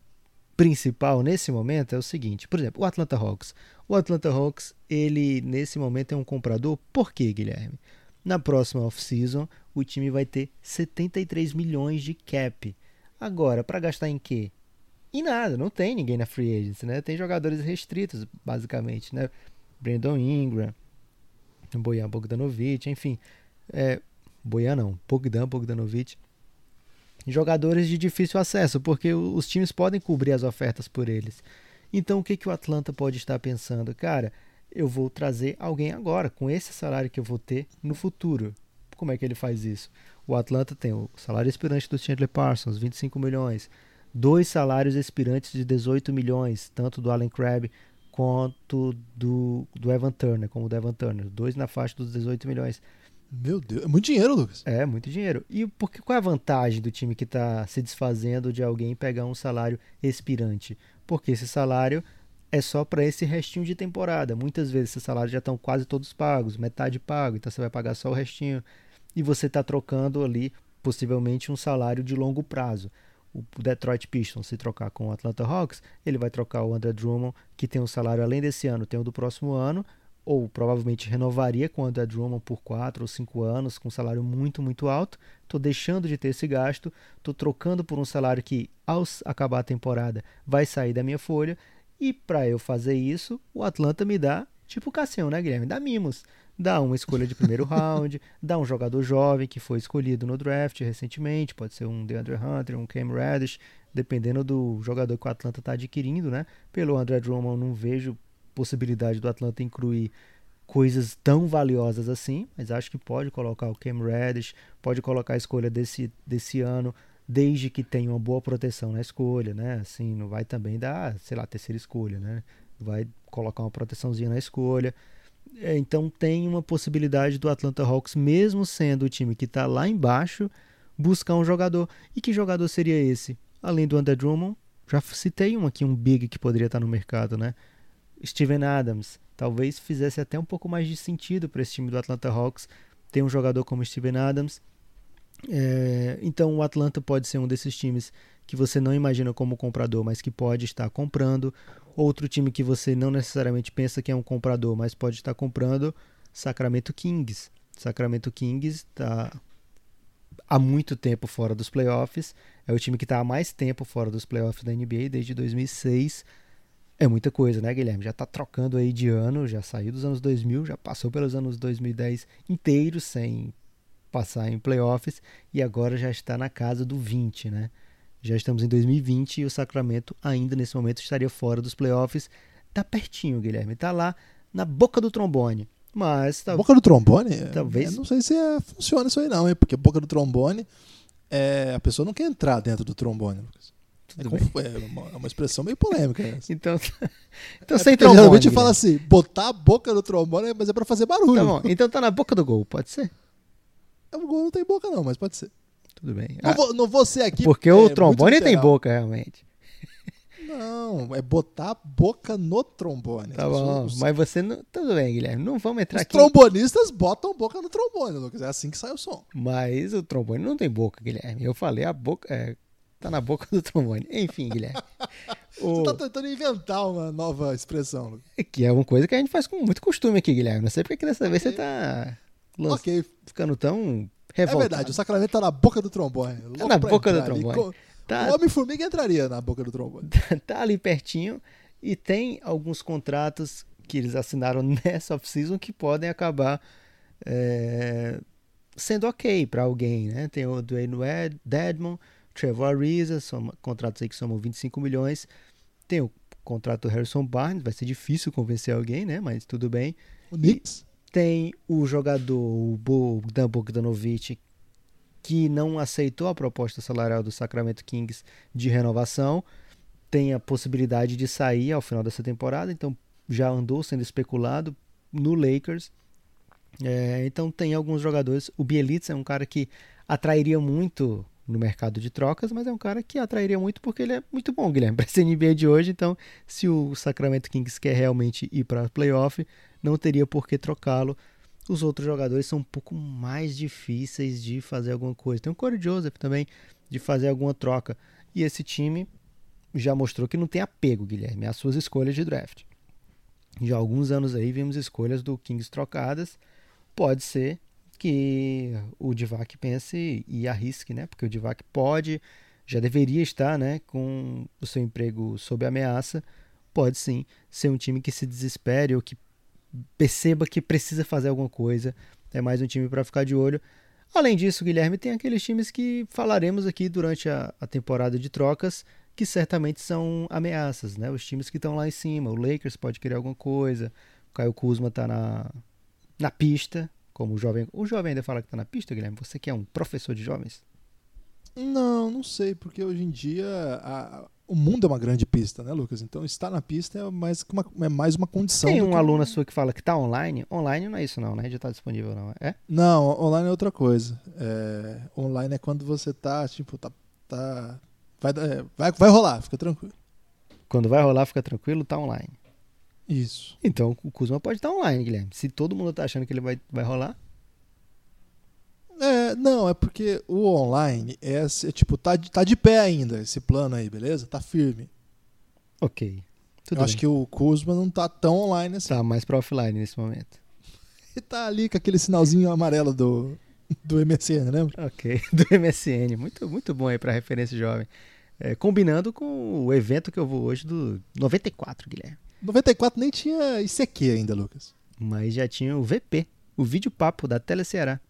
principal nesse momento é o seguinte, por exemplo, o Atlanta Hawks. O Atlanta Hawks, ele nesse momento é um comprador. Por quê, Guilherme? Na próxima off-season, o time vai ter 73 milhões de cap. Agora, para gastar em quê? Em nada, não tem ninguém na free agency, né? Tem jogadores restritos, basicamente, né? Brandon Ingram, Bojan Bogdanovic, enfim. É, Bojan não, Bogdan Bogdanovic. Jogadores de difícil acesso, porque os times podem cobrir as ofertas por eles. Então, o que, que o Atlanta pode estar pensando? Cara, eu vou trazer alguém agora, com esse salário que eu vou ter no futuro. Como é que ele faz isso? O Atlanta tem o salário expirante do Chandler Parsons, 25 milhões. Dois salários expirantes de 18 milhões, tanto do Allen Crabbe quanto do, do Evan Turner, como o do Evan Turner. Dois na faixa dos 18 milhões. Meu Deus, é muito dinheiro, Lucas. É, muito dinheiro. E porque, qual é a vantagem do time que está se desfazendo de alguém pegar um salário expirante? Porque esse salário é só para esse restinho de temporada. Muitas vezes esses salários já estão quase todos pagos, metade pago, então você vai pagar só o restinho. E você está trocando ali, possivelmente, um salário de longo prazo. O Detroit Pistons, se trocar com o Atlanta Hawks, ele vai trocar o André Drummond, que tem um salário além desse ano, tem o do próximo ano, ou provavelmente renovaria com o André Drummond por 4 ou 5 anos, com um salário muito, muito alto. Estou deixando de ter esse gasto, estou trocando por um salário que, ao acabar a temporada, vai sair da minha folha. E para eu fazer isso, o Atlanta me dá, tipo o Cassião, né, Guilherme? Dá mimos. Dá uma escolha de primeiro round, dá um jogador jovem que foi escolhido no draft recentemente, pode ser um DeAndre Hunter, um Cam Reddish, dependendo do jogador que o Atlanta está adquirindo, né? Pelo André Drummond, não vejo possibilidade do Atlanta incluir coisas tão valiosas assim, mas acho que pode colocar o Cam Reddish, pode colocar a escolha desse, desse ano, desde que tenha uma boa proteção na escolha, né? Assim, não vai também dar, sei lá, terceira escolha, né? Vai colocar uma proteçãozinha na escolha. É, Então tem uma possibilidade do Atlanta Hawks, mesmo sendo o time que está lá embaixo, buscar um jogador. E que jogador seria esse? Além do André Drummond, já citei um aqui, um big que poderia estar no mercado, né? Steven Adams. Talvez fizesse até um pouco mais de sentido para esse time do Atlanta Hawks ter um jogador como Steven Adams. É, então o Atlanta pode ser um desses times que você não imagina como comprador, mas que pode estar comprando. Outro time que você não necessariamente pensa que é um comprador, mas pode estar comprando, Sacramento Kings. Sacramento Kings está há muito tempo fora dos playoffs. É o time que está há mais tempo fora dos playoffs da NBA desde 2006. É muita coisa, né, Guilherme? Já está trocando aí de ano, já saiu dos anos 2000, já passou pelos anos 2010 inteiros sem passar em playoffs e agora já está na casa do 20, né? Já estamos em 2020 e o Sacramento ainda nesse momento estaria fora dos playoffs. Tá pertinho, Guilherme, tá lá na boca do trombone. Mas tá... Boca do trombone? Talvez- Eu não sei se é- funciona isso aí, não, hein? Porque boca do trombone, é, a pessoa não quer entrar dentro do trombone, Lucas. É, é uma, é uma expressão meio polêmica essa. Então, então É sem trombone. geralmente fala assim, botar a boca no trombone, mas é pra fazer barulho. Tá bom, então tá na boca do gol, pode ser? O gol não tem boca não, mas pode ser. Tudo bem. Não, Ah, vou, não vou ser aqui... porque é, o trombone tem boca, realmente. Não, é botar a boca no trombone. Tá bom, os, mas você não. Tudo bem, Guilherme. Não vamos entrar os aqui. trombonistas botam boca no trombone, Lucas. É assim que sai o som. Mas o trombone não tem boca, Guilherme. Eu falei a boca. É, tá na boca do trombone. Enfim, Guilherme. O- Você tá tentando inventar uma nova expressão, Lucas. Que é uma coisa que a gente faz com muito costume aqui, Guilherme. Não sei porque que dessa vez você tá lan- Ok, ficando tão é revoltado. verdade, o Sacramento tá na boca do trombone. Tá na boca do trombone. Co- Tá, O Homem-Formiga entraria na boca do trombone. tá ali pertinho e tem alguns contratos que eles assinaram nessa off-season que podem acabar é, sendo ok para alguém, né? Tem o Dwayne Wed- Dedmon, Trevor Ariza, são contratos aí que somam 25 milhões. Tem o contrato do Harrison Barnes, vai ser difícil convencer alguém, né? Mas tudo bem. O Knicks. Tem o jogador, o Bogdan Bogdanovic, que não aceitou a proposta salarial do Sacramento Kings de renovação. Tem a possibilidade de sair ao final dessa temporada, então já andou sendo especulado no Lakers. É, então tem alguns jogadores. O Bielitsa é um cara que atrairia muito no mercado de trocas, mas é um cara que atrairia muito porque ele é muito bom, Guilherme, para esse NBA de hoje. Então, se o Sacramento Kings quer realmente ir para playoff, não teria por que trocá-lo. Os outros jogadores são um pouco mais difíceis de fazer alguma coisa. Tem o Corey Joseph também de fazer alguma troca. E esse time já mostrou que não tem apego, Guilherme, às suas escolhas de draft. Já há alguns anos aí vimos escolhas do Kings trocadas. Pode ser que o Divac pense e arrisque, né? Porque o Divac pode, já deveria estar, né, com o seu emprego sob ameaça. Pode sim ser um time que se desespere ou que perceba que precisa fazer alguma coisa. É mais um time para ficar de olho. Além disso, Guilherme, tem aqueles times que falaremos aqui durante a, a temporada de trocas que certamente são ameaças, né? Os times que estão lá em cima. O Lakers pode querer alguma coisa. O Caio Kuzma está na, na pista, como o jovem. O jovem ainda fala que está na pista, Guilherme. Você que é um professor de jovens? Não, não sei, porque hoje em dia a- o mundo é uma grande pista, né, Lucas? Então estar na pista é mais, uma, é mais uma condição. Tem um que aluna sua que fala que está online. Online não é isso, não, né? Já está disponível, não. É? Não, online é outra coisa. É, online é quando você tá, tipo, tá. tá vai, é, vai, vai rolar, fica tranquilo. Quando vai rolar, fica tranquilo, tá online. Isso. Então o Kuzma pode estar online, Guilherme. Se todo mundo tá achando que ele vai, vai rolar, É, não, é porque o online é, é, tipo, tá, de- tá de pé ainda, esse plano aí, beleza? Tá firme. ok. Tudo Eu acho bem. que o Kuzma não tá tão online assim. Tá mais pra offline nesse momento. Ele tá ali com aquele sinalzinho amarelo do, do MSN, lembra? Ok, do MSN. Muito, muito bom aí pra referência jovem. É, combinando com o evento que eu vou hoje do 94, Guilherme. 94 nem tinha ICQ ainda, Lucas. Mas já tinha o VP, o vídeo papo da Tele Ceará.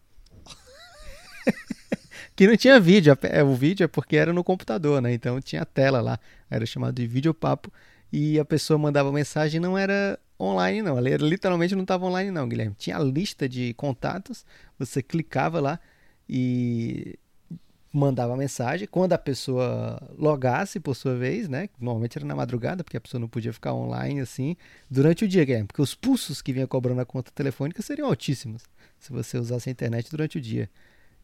Que não tinha vídeo, é, o vídeo é porque era no computador, né? Então tinha tela lá, era chamado de vídeo papo e a pessoa mandava mensagem, não era online não, ela literalmente não estava online não, Guilherme. Tinha a lista de contatos, você clicava lá e mandava mensagem. Quando a pessoa logasse, por sua vez, né? Normalmente era na madrugada, porque a pessoa não podia ficar online assim durante o dia, Guilherme. Porque os pulsos que vinha cobrando a conta telefônica seriam altíssimos se você usasse a internet durante o dia.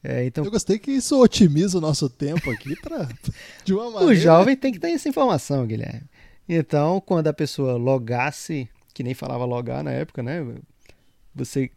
É, então, Eu gostei que isso otimiza o nosso tempo aqui pra, de uma maneira. o jovem tem que ter essa informação, Guilherme. Então, quando a pessoa logasse, que nem falava logar na época, né? Você,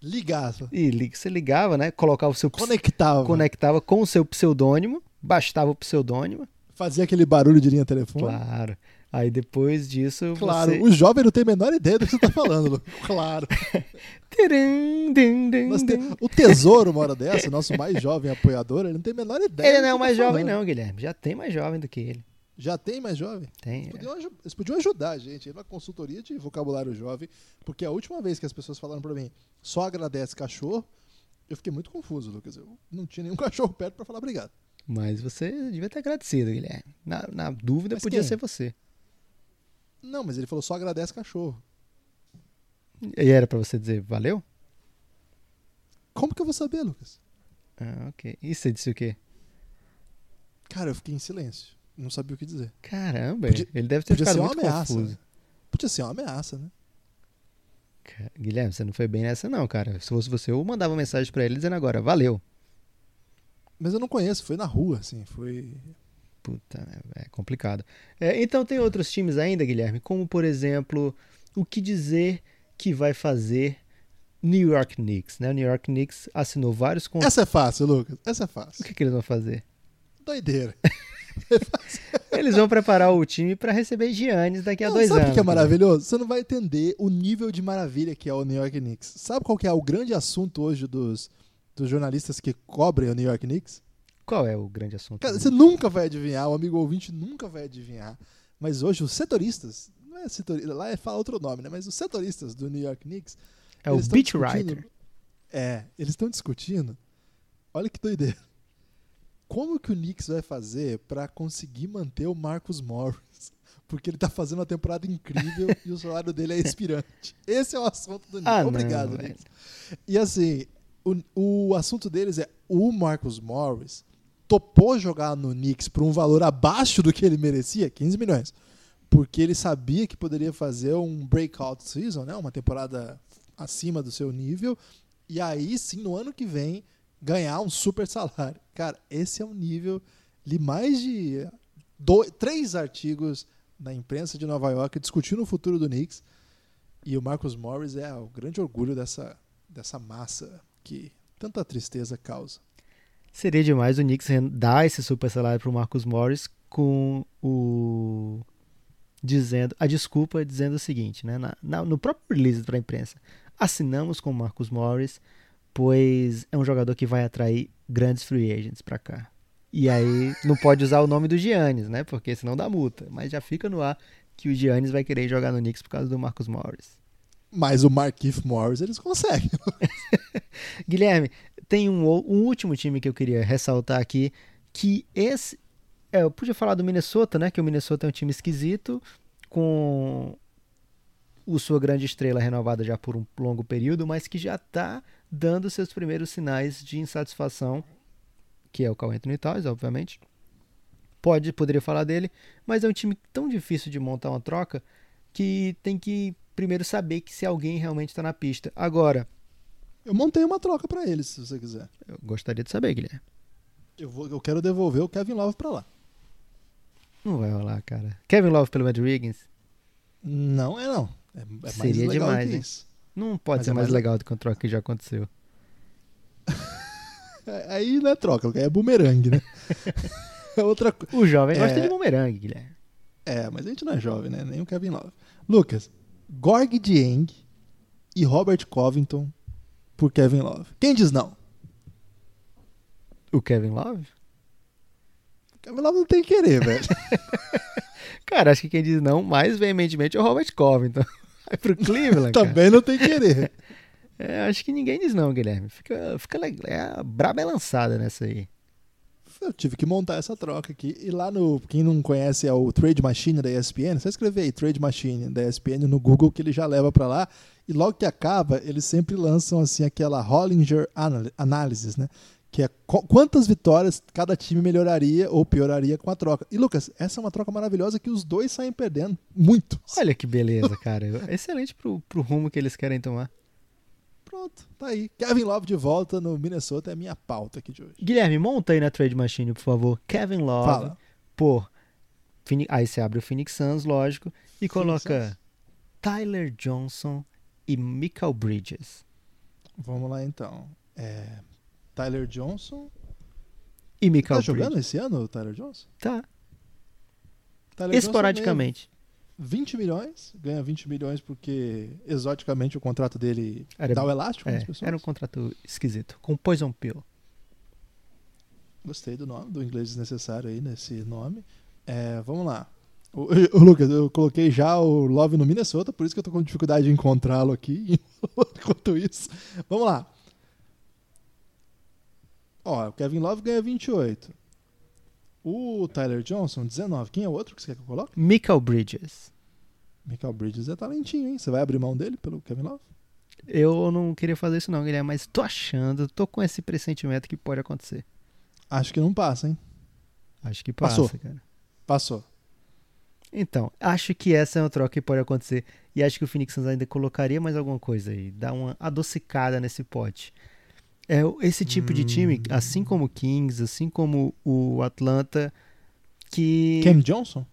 Ligar, e você ligava, né? Colocava o seu conectava, conectava com o seu pseudônimo, bastava o pseudônimo, fazia aquele barulho de linha telefônica. claro. Aí depois disso Claro, você o jovem não tem a menor ideia do que você tá falando, Lucas. Claro. Tirim, dim, dim, Nós te- dim. O Tesouro, uma hora dessa, nosso mais jovem apoiador, ele não tem a menor ideia. Ele não é o mais tá jovem, falando. não, Guilherme. Já tem mais jovem do que ele. Já tem mais jovem? Tem. Eles podiam, aju- eles podiam ajudar a gente, uma consultoria de vocabulário jovem, porque a última vez que as pessoas falaram pra mim, só agradece cachorro, eu fiquei muito confuso, Lucas. Eu não tinha nenhum cachorro perto pra falar obrigado. Mas você devia ter agradecido, Guilherme. Na, na dúvida, Mas podia quem? ser você. Não, mas ele falou só agradece cachorro. E era pra você dizer valeu? Como que eu vou saber, Lucas? Ah, ok. E você disse o quê? Cara, eu fiquei em silêncio. Não sabia o que dizer. Caramba, Podia- ele deve ter Podia ficado ser uma muito ameaça. confuso. né? Podia ser uma ameaça, né? Guilherme, você não foi bem nessa não, cara. Se fosse você, eu mandava mensagem pra ele dizendo agora, valeu. Mas eu não conheço, foi na rua, assim, foi. Puta, é é complicado. É, então tem outros times ainda, Guilherme, como por exemplo, o que dizer que vai fazer New York Knicks, né? O New York Knicks assinou vários contratos. Essa é fácil, Lucas. Essa é O fácil. que, que eles vão fazer? Doideira. Eles vão preparar o time para receber Giannis daqui a Não, dois sabe o anos. que é cara. maravilhoso? Você não vai entender o nível de maravilha que é o New York Knicks. Sabe qual que é o grande assunto hoje dos, dos jornalistas que cobrem o New York Knicks? Qual é o grande assunto? Cara, você nunca vai adivinhar, o amigo ouvinte nunca vai adivinhar. Mas hoje os setoristas, não é setorista, lá é fala outro nome, né? Mas os setoristas do New York Knicks. é o beat writer. É, eles estão discutindo. Olha que doideira. Como que o Knicks vai fazer pra conseguir manter o Marcus Morris? Porque ele tá fazendo uma temporada incrível e o salário dele é expirante. Esse é o assunto do Knicks. Ah, não, Obrigado, velho. Knicks. E assim, o, o assunto deles é o Marcus Morris topou jogar no Knicks por um valor abaixo do que ele merecia, 15 milhões. Porque ele sabia que poderia fazer um breakout season, né? uma temporada acima do seu nível, e aí sim, no ano que vem, ganhar um super salário. Cara, esse é um nível. Li mais de dois, três artigos na imprensa de Nova York discutindo o futuro do Knicks. E o Marcus Morris é o grande orgulho dessa, dessa massa que tanta tristeza causa. Seria demais o Knicks dar esse super salário pro Marcus Morris com o dizendo a desculpa dizendo o seguinte, né? Na- na- no próprio release para a imprensa, assinamos com o Marcus Morris, pois é um jogador que vai atrair grandes free agents para cá. E aí não pode usar o nome do Giannis, né? Porque senão dá multa. Mas já fica no ar que o Giannis vai querer jogar no Knicks por causa do Marcus Morris. Mas o Markieff Morris eles conseguem. Guilherme, tem um, um último time que eu queria ressaltar aqui, que esse. é, eu podia falar do Minnesota, né? Que o Minnesota é um time esquisito, com o sua grande estrela renovada já por um longo período, mas que já está dando seus primeiros sinais de insatisfação, que é o Carl Anthony Towns, obviamente. Pode, poderia falar dele, mas é um time tão difícil de montar uma troca que tem que primeiro saber que se alguém realmente está na pista. Agora, Eu montei uma troca pra eles, se você quiser. eu gostaria de saber, Guilherme. Eu, vou, eu quero devolver o Kevin Love pra lá. Não vai rolar, cara. Kevin Love pelo Matt Wiggins Não é não. É, é Seria demais, hein? não pode Mas ser é mais mais- legal do que uma troca que já aconteceu. É, Aí não é troca, é bumerangue, né? é outra coisa. O jovem É. gosta de bumerangue, Guilherme. É, mas a gente não é jovem, né? Nem o Kevin Love. Lucas, Gorg Dieng e Robert Covington por Kevin Love. Quem diz não? O Kevin Love? Kevin Love não tem que querer, velho. Cara, acho que quem diz não mais veementemente é o Robert Covington. Vai pro Cleveland. Também não tem que querer. É, acho que ninguém diz não, Guilherme. Fica, fica legal. É a braba é lançada nessa aí. Eu tive que montar essa troca aqui. E lá no. Quem não conhece é o Trade Machine da ESPN. Só escrever aí Trade Machine da ESPN no Google que ele já leva pra lá. E logo que acaba, eles sempre lançam assim aquela Hollinger Anal- Analysis, né? Que é qu- quantas vitórias cada time melhoraria ou pioraria com a troca. E Lucas, essa é uma troca maravilhosa que os dois saem perdendo muito. Olha que beleza, cara. Excelente pro, pro rumo que eles querem tomar. Pronto, tá aí. Kevin Love de volta no Minnesota é a minha pauta aqui de hoje. Guilherme, monta aí na Trade Machine, por favor. Kevin Love Fala. por. Aí você abre o Phoenix Suns, lógico, e coloca Suns. Tyler Johnson e Michael Bridges. Vamos lá então. É, Tyler Johnson. E Michael Tá jogando Bridges. esse ano o Tyler Johnson? Tá. Tyler Johnson Esporadicamente. Ganha 20 milhões, ganha 20 milhões porque exoticamente o contrato dele Era- dá o elástico É, pessoas. era um contrato esquisito. Com Poison Pill. Gostei do nome, do inglês desnecessário aí nesse nome. É, vamos lá. O, o Lucas, eu coloquei já o Love no Minnesota, por isso que eu tô com dificuldade de encontrá-lo aqui. Enquanto isso, vamos lá. Ó, o Kevin Love ganha 28. O Tyler Johnson, 19. Quem é o outro que você quer que eu coloque? Michael Bridges. Michael Bridges é talentinho, hein? Você vai abrir mão dele pelo Kevin Love? Eu não queria fazer isso não, Guilherme, mas tô achando, tô com esse pressentimento que pode acontecer. Acho que não passa, hein? Acho que passa, Passou. cara. Passou. Então, acho que essa é uma troca que pode acontecer. E acho que o Phoenix Suns ainda colocaria mais alguma coisa aí. Dá uma adocicada nesse pote. É esse tipo de time, assim como o Kings, assim como o Atlanta, que. Cam Johnson?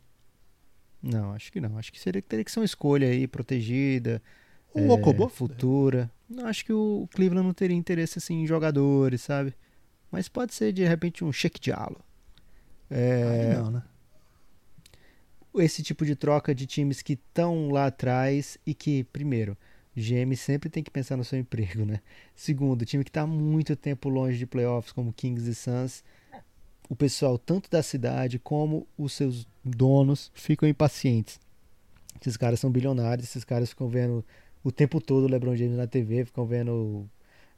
Não, acho que não. Acho que seria, teria que ser uma escolha aí, protegida, O é, Okobo? futura. Não, acho que o Cleveland não teria interesse assim, em jogadores, sabe? Mas pode ser de repente um Sheik Diallo. É, Aí não, né? esse tipo de troca de times que estão lá atrás e que, primeiro, GM sempre tem que pensar no seu emprego, né? Segundo, time que está muito tempo longe de playoffs, como Kings e Suns, o pessoal, tanto da cidade como os seus donos, ficam impacientes. Esses caras são bilionários, esses caras ficam vendo o tempo todo o LeBron James na TV, ficam vendo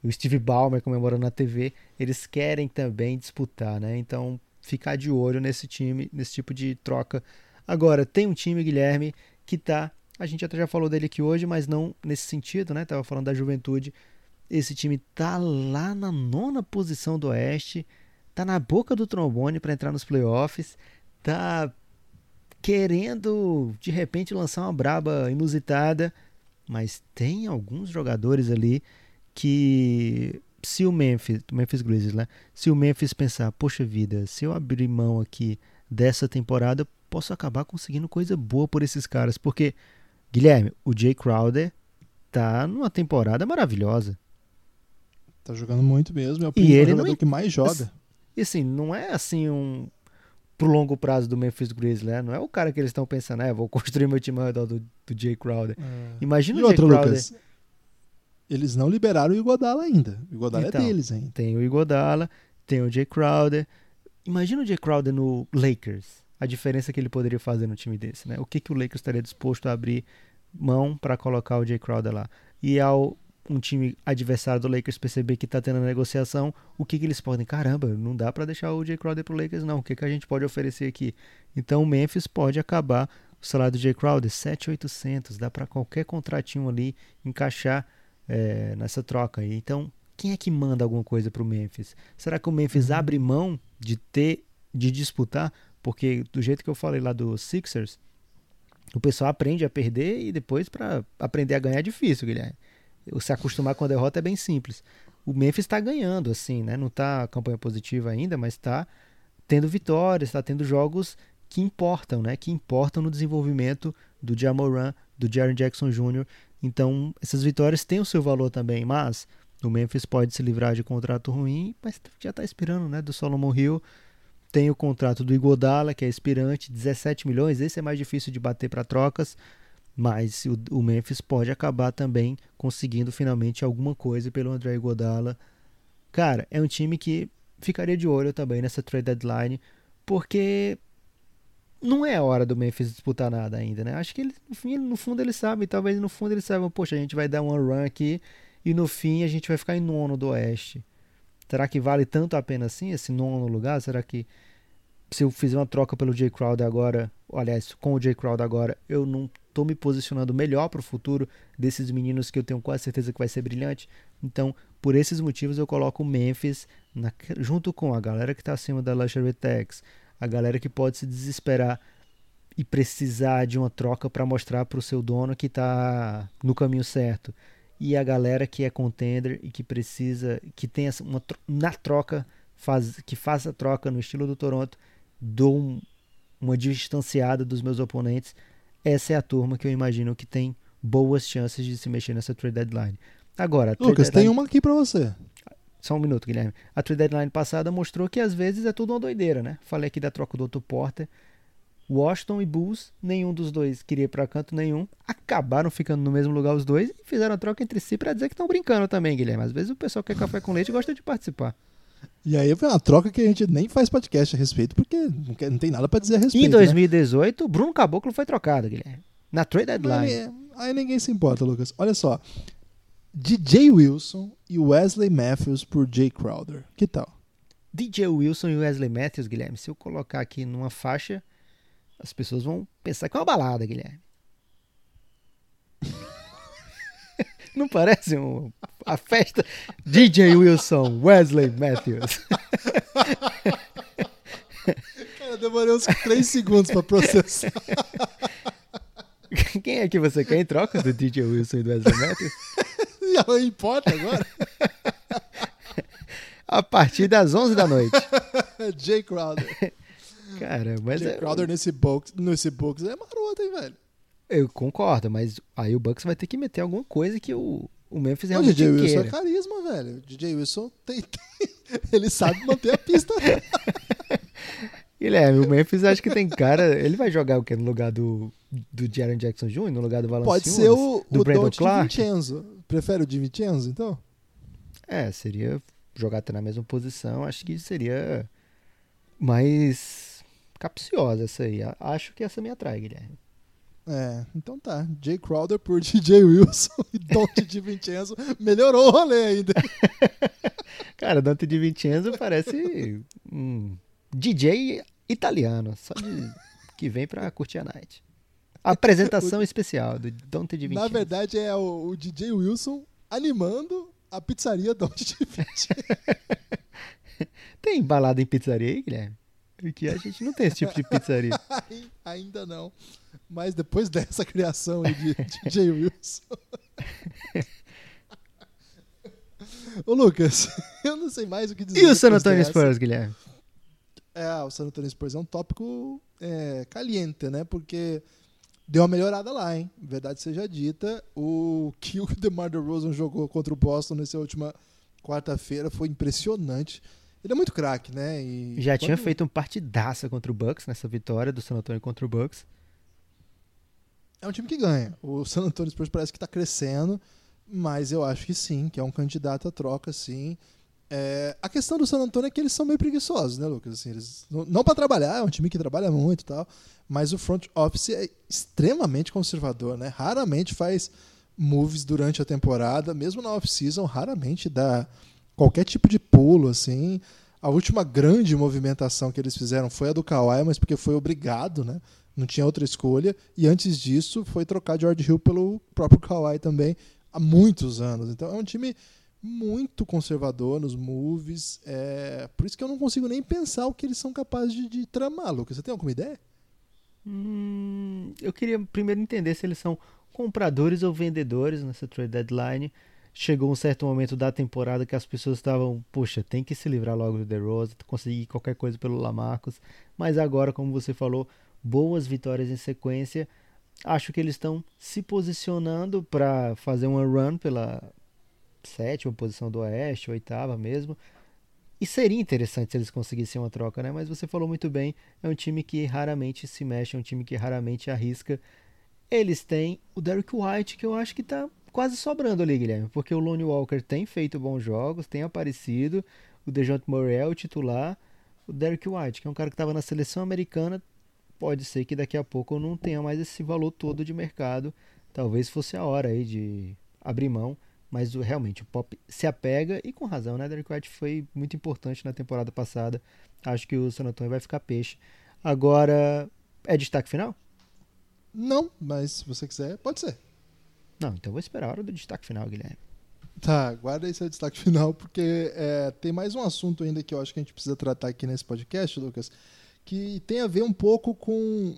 o Steve Ballmer comemorando na TV. Eles querem também disputar, né? Então, ficar de olho nesse time, nesse tipo de troca. Agora, tem um time, Guilherme, que tá a gente até já falou dele aqui hoje, mas não nesse sentido, né? Tava falando da juventude. Esse time tá lá na nona posição do Oeste, tá na boca do trombone para entrar nos playoffs, tá querendo de repente lançar uma braba inusitada, mas tem alguns jogadores ali que se o Memphis, o Memphis Grizzlies, né? Se o Memphis pensar, poxa vida, se eu abrir mão aqui dessa temporada, posso acabar conseguindo coisa boa por esses caras, porque Guilherme, o Jay Crowder tá numa temporada maravilhosa. Tá jogando muito mesmo, é o e ele jogador não... que mais joga. E assim, não é assim um pro longo prazo do Memphis Grizzlies, né? Não é o cara que eles estão pensando, é, vou construir meu time ao redor do, do Jay Crowder. É. Imagina e o Jay outro, Crowder. Lucas, eles não liberaram o Igodala ainda. O Igodala é então, é deles ainda. Tem o Igodala, tem o Jay Crowder. Imagina o Jay Crowder no Lakers. A diferença que ele poderia fazer no time desse, né? O que, que o Lakers estaria disposto a abrir mão para colocar o Jay Crowder lá. E ao um time adversário do Lakers perceber que está tendo a negociação, o que, que eles podem? Caramba, não dá para deixar o Jay Crowder pro Lakers, não. O que, que a gente pode oferecer aqui? Então o Memphis pode acabar o salário do Jay Crowder, 7,800. Dá para qualquer contratinho ali encaixar é, nessa troca aí. Então, quem é que manda alguma coisa para o Memphis? Será que o Memphis uhum. abre mão de ter, de disputar? Porque do jeito que eu falei lá do Sixers, o pessoal aprende a perder e depois para aprender a ganhar é difícil, Guilherme. Se acostumar com a derrota é bem simples. O Memphis está ganhando, assim, né? Não está campanha positiva ainda, mas está tendo vitórias, está tendo jogos que importam, né? Que importam no desenvolvimento do Jamoran, do Jaron Jackson Jr. Então, essas vitórias têm o seu valor também, mas o Memphis pode se livrar de contrato ruim, mas já está esperando, né? Do Solomon Hill tem o contrato do Igodala, que é expirante, 17 milhões. Esse é mais difícil de bater para trocas, mas o, o, Memphis pode acabar também conseguindo finalmente alguma coisa pelo André Igodala. Cara, é um time que ficaria de olho também nessa trade deadline, porque não é a hora do Memphis disputar nada ainda, né? Acho que ele, no, fim, no fundo ele sabe, talvez no fundo ele saiba, poxa, a gente vai dar uma run aqui e no fim a gente vai ficar em nono do Oeste. Será que vale tanto a pena assim esse nono lugar? Será que se eu fizer uma troca pelo Jay Crowder agora, aliás, com o Jay Crowder agora, eu não estou me posicionando melhor para o futuro desses meninos que eu tenho quase certeza que vai ser brilhante? Então, por esses motivos, eu coloco o Memphis na, junto com a galera que está acima da Luxury Tax, a galera que pode se desesperar e precisar de uma troca para mostrar para o seu dono que está no caminho certo e a galera que é contender e que precisa, que tem uma na troca, faz, que faça a troca no estilo do Toronto, dou um, uma distanciada dos meus oponentes. Essa é a turma que eu imagino que tem boas chances de se mexer nessa trade deadline. Agora, Lucas, deadline... tem uma aqui para você. Só um minuto, Guilherme. A trade deadline passada mostrou que às vezes é tudo uma doideira, né? Falei aqui da troca do Otto Porter. Washington e Bulls, nenhum dos dois queria ir para canto nenhum, acabaram ficando no mesmo lugar os dois e fizeram a troca entre si para dizer que estão brincando também, Guilherme. Às vezes o pessoal que quer café com leite gosta de participar. E aí foi uma troca que a gente nem faz podcast a respeito, porque não, quer, não tem nada para dizer a respeito. Em 2018, né? Bruno Caboclo foi trocado, Guilherme. Na trade deadline. Aí, aí ninguém se importa, Lucas. Olha só. DJ Wilson e Wesley Matthews por Jay Crowder. Que tal? DJ Wilson e Wesley Matthews, Guilherme, se eu colocar aqui numa faixa, as pessoas vão pensar que é uma balada, Guilherme. Não parece um, a festa DJ Wilson, Wesley Matthews. Cara, demorei uns 3 segundos para processar. Quem é que você quer em troca do DJ Wilson e do Wesley Matthews? Já importa agora. A partir das 11 da noite. Jay Crowder. Cara, mas Jay é... Crowder nesse box, nesse box é maroto, hein, velho? Eu concordo, mas aí o Bucks vai ter que meter alguma coisa que o, o Memphis realmente DJ queira. Wilson é carisma, velho. DJ Wilson tem, tem... ele sabe manter a pista. Guilherme, o Memphis acho que tem cara. Ele vai jogar o quê? No lugar do, do Jaron Jackson Jr., no lugar do Valanciunas? Pode ser o, do o Brandon Clark? DiVincenzo. Prefere o DiVincenzo, então? É, seria jogar até na mesma posição. Acho que seria mais capciosa essa aí. Acho que essa me atrai, Guilherme. É, então tá. Jay Crowder por DJ Wilson e Dante DiVincenzo. Melhorou o rolê ainda. Cara, Dante Di Vincenzo parece um DJ italiano, só de que vem pra curtir a night. Apresentação especial do Dante Di Na Vincenzo. verdade, é o, o DJ Wilson animando a pizzaria Dante DiVincenzo. Tem balada em pizzaria aí, Guilherme? Porque a gente não tem esse tipo de pizzaria. Ai, Ainda não. Mas depois dessa criação aí de DJ Wilson. Ô Lucas, eu não sei mais o que dizer. E o San Antonio. Spurs, Guilherme? É, o San Antonio Spurs é um tópico é, caliente, né? Porque deu uma melhorada lá, hein? Verdade seja dita, o que o DeMar DeRozan jogou contra o Boston nessa última quarta-feira foi impressionante. Ele é muito craque, né? E Já tinha quando- feito um partidaça contra o Bucks nessa vitória do San Antonio contra o Bucks. É um time que ganha. O San Antonio Spurs parece que está crescendo, mas eu acho que sim, que é um candidato à troca, sim. É, a questão do San Antonio é que eles são meio preguiçosos, né, Lucas? Assim, eles, não não para trabalhar, é um time que trabalha muito e tal, mas o front office é extremamente conservador, né? Raramente faz moves durante a temporada, mesmo na off-season, raramente dá qualquer tipo de pulo, assim. A última grande movimentação que eles fizeram foi a do Kawhi, mas porque foi obrigado, né? Não tinha outra escolha. E antes disso, foi trocar George Hill pelo próprio Kawhi também, há muitos anos. Então é um time muito conservador nos moves. É... Por isso que eu não consigo nem pensar o que eles são capazes de, de tramar, Lucas. Você tem alguma ideia? Hum, eu queria primeiro entender se eles são compradores ou vendedores nessa trade deadline. Chegou um certo momento da temporada que as pessoas estavam, puxa, tem que se livrar logo do DeRozan, conseguir qualquer coisa pelo Lamarcus. Mas agora, como você falou, boas vitórias em sequência. Acho que eles estão se posicionando para fazer uma run pela sétima posição do Oeste, oitava mesmo. E seria interessante se eles conseguissem uma troca, né? Mas você falou muito bem, é um time que raramente se mexe, é um time que raramente arrisca. Eles têm o Derrick White, que eu acho que tá quase sobrando ali, Guilherme, porque o Lonnie Walker tem feito bons jogos, tem aparecido, o DeJounte Murray é o titular, o Derrick White, que é um cara que estava na seleção americana, pode ser que daqui a pouco não tenha mais esse valor todo de mercado. Talvez fosse a hora aí de abrir mão, mas realmente o Pop se apega e com razão, né? Derrick White foi muito importante na temporada passada. Acho que o San Antonio vai ficar peixe. Agora, é destaque final? Não, mas se você quiser, pode ser. Não, então vou esperar a hora do destaque final, Guilherme. Tá, guarda esse destaque final, porque é, tem mais um assunto ainda que eu acho que a gente precisa tratar aqui nesse podcast, Lucas, que tem a ver um pouco com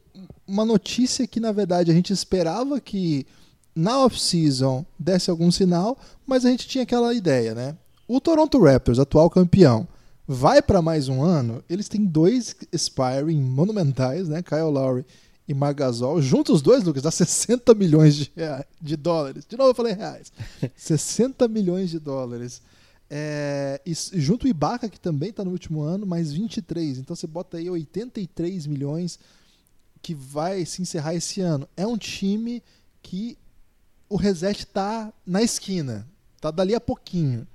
uma notícia que, na verdade, a gente esperava que na off-season desse algum sinal, mas a gente tinha aquela ideia, né? O Toronto Raptors, atual campeão, vai para mais um ano. Eles têm dois expiring monumentais, né? Kyle Lowry e Margasol. Juntos os dois, Lucas, dá 60 milhões de, rea- de dólares. De novo eu falei reais. 60 milhões de dólares. É, e junto o Ibaka, que também está no último ano, mais 23. Então você bota aí 83 milhões que vai se encerrar esse ano. É um time que o reset está na esquina. Tá dali a pouquinho.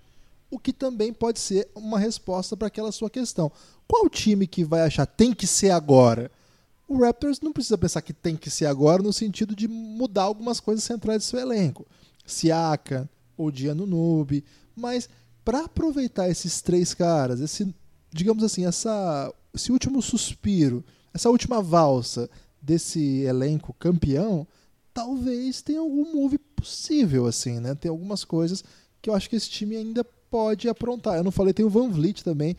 O que também pode ser uma resposta para aquela sua questão. Qual time que vai achar tem que ser agora? O Raptors não precisa pensar que tem que ser agora no sentido de mudar algumas coisas centrais do seu elenco. Siaka, ou Nube, mas para aproveitar esses três caras, esse, digamos assim, essa, esse último suspiro, essa última valsa desse elenco campeão, talvez tenha algum move possível, assim, né? Tem algumas coisas que eu acho que esse time ainda pode aprontar. Eu não falei, tem o Van Vliet também.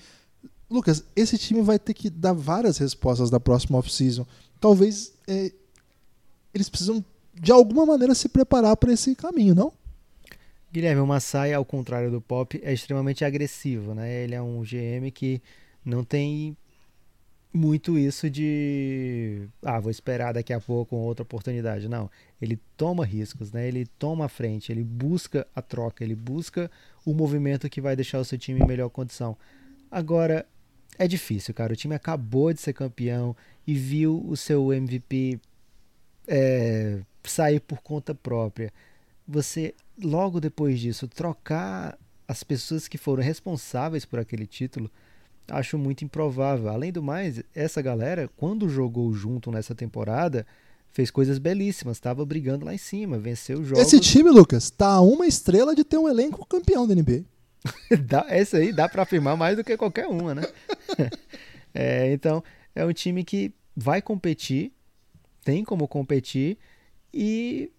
Lucas, esse time vai ter que dar várias respostas da próxima off-season. Talvez é, eles precisam, de alguma maneira, se preparar para esse caminho, não? Guilherme, o Masai, ao contrário do Pop, é extremamente agressivo, né? Ele é um GM que não tem muito isso de ah, vou esperar daqui a pouco outra oportunidade. Não, ele toma riscos, né? Ele toma a frente, ele busca a troca, ele busca o movimento que vai deixar o seu time em melhor condição. Agora, é difícil, cara. O time acabou de ser campeão e viu o seu MVP é, sair por conta própria. Você, logo depois disso, trocar as pessoas que foram responsáveis por aquele título, acho muito improvável. Além do mais, essa galera, quando jogou junto nessa temporada, fez coisas belíssimas, estava brigando lá em cima, venceu jogos. Esse time, Lucas, tá a uma estrela de ter um elenco campeão da NBA. essa aí dá para afirmar mais do que qualquer uma, né? é, então, é um time que vai competir, tem como competir e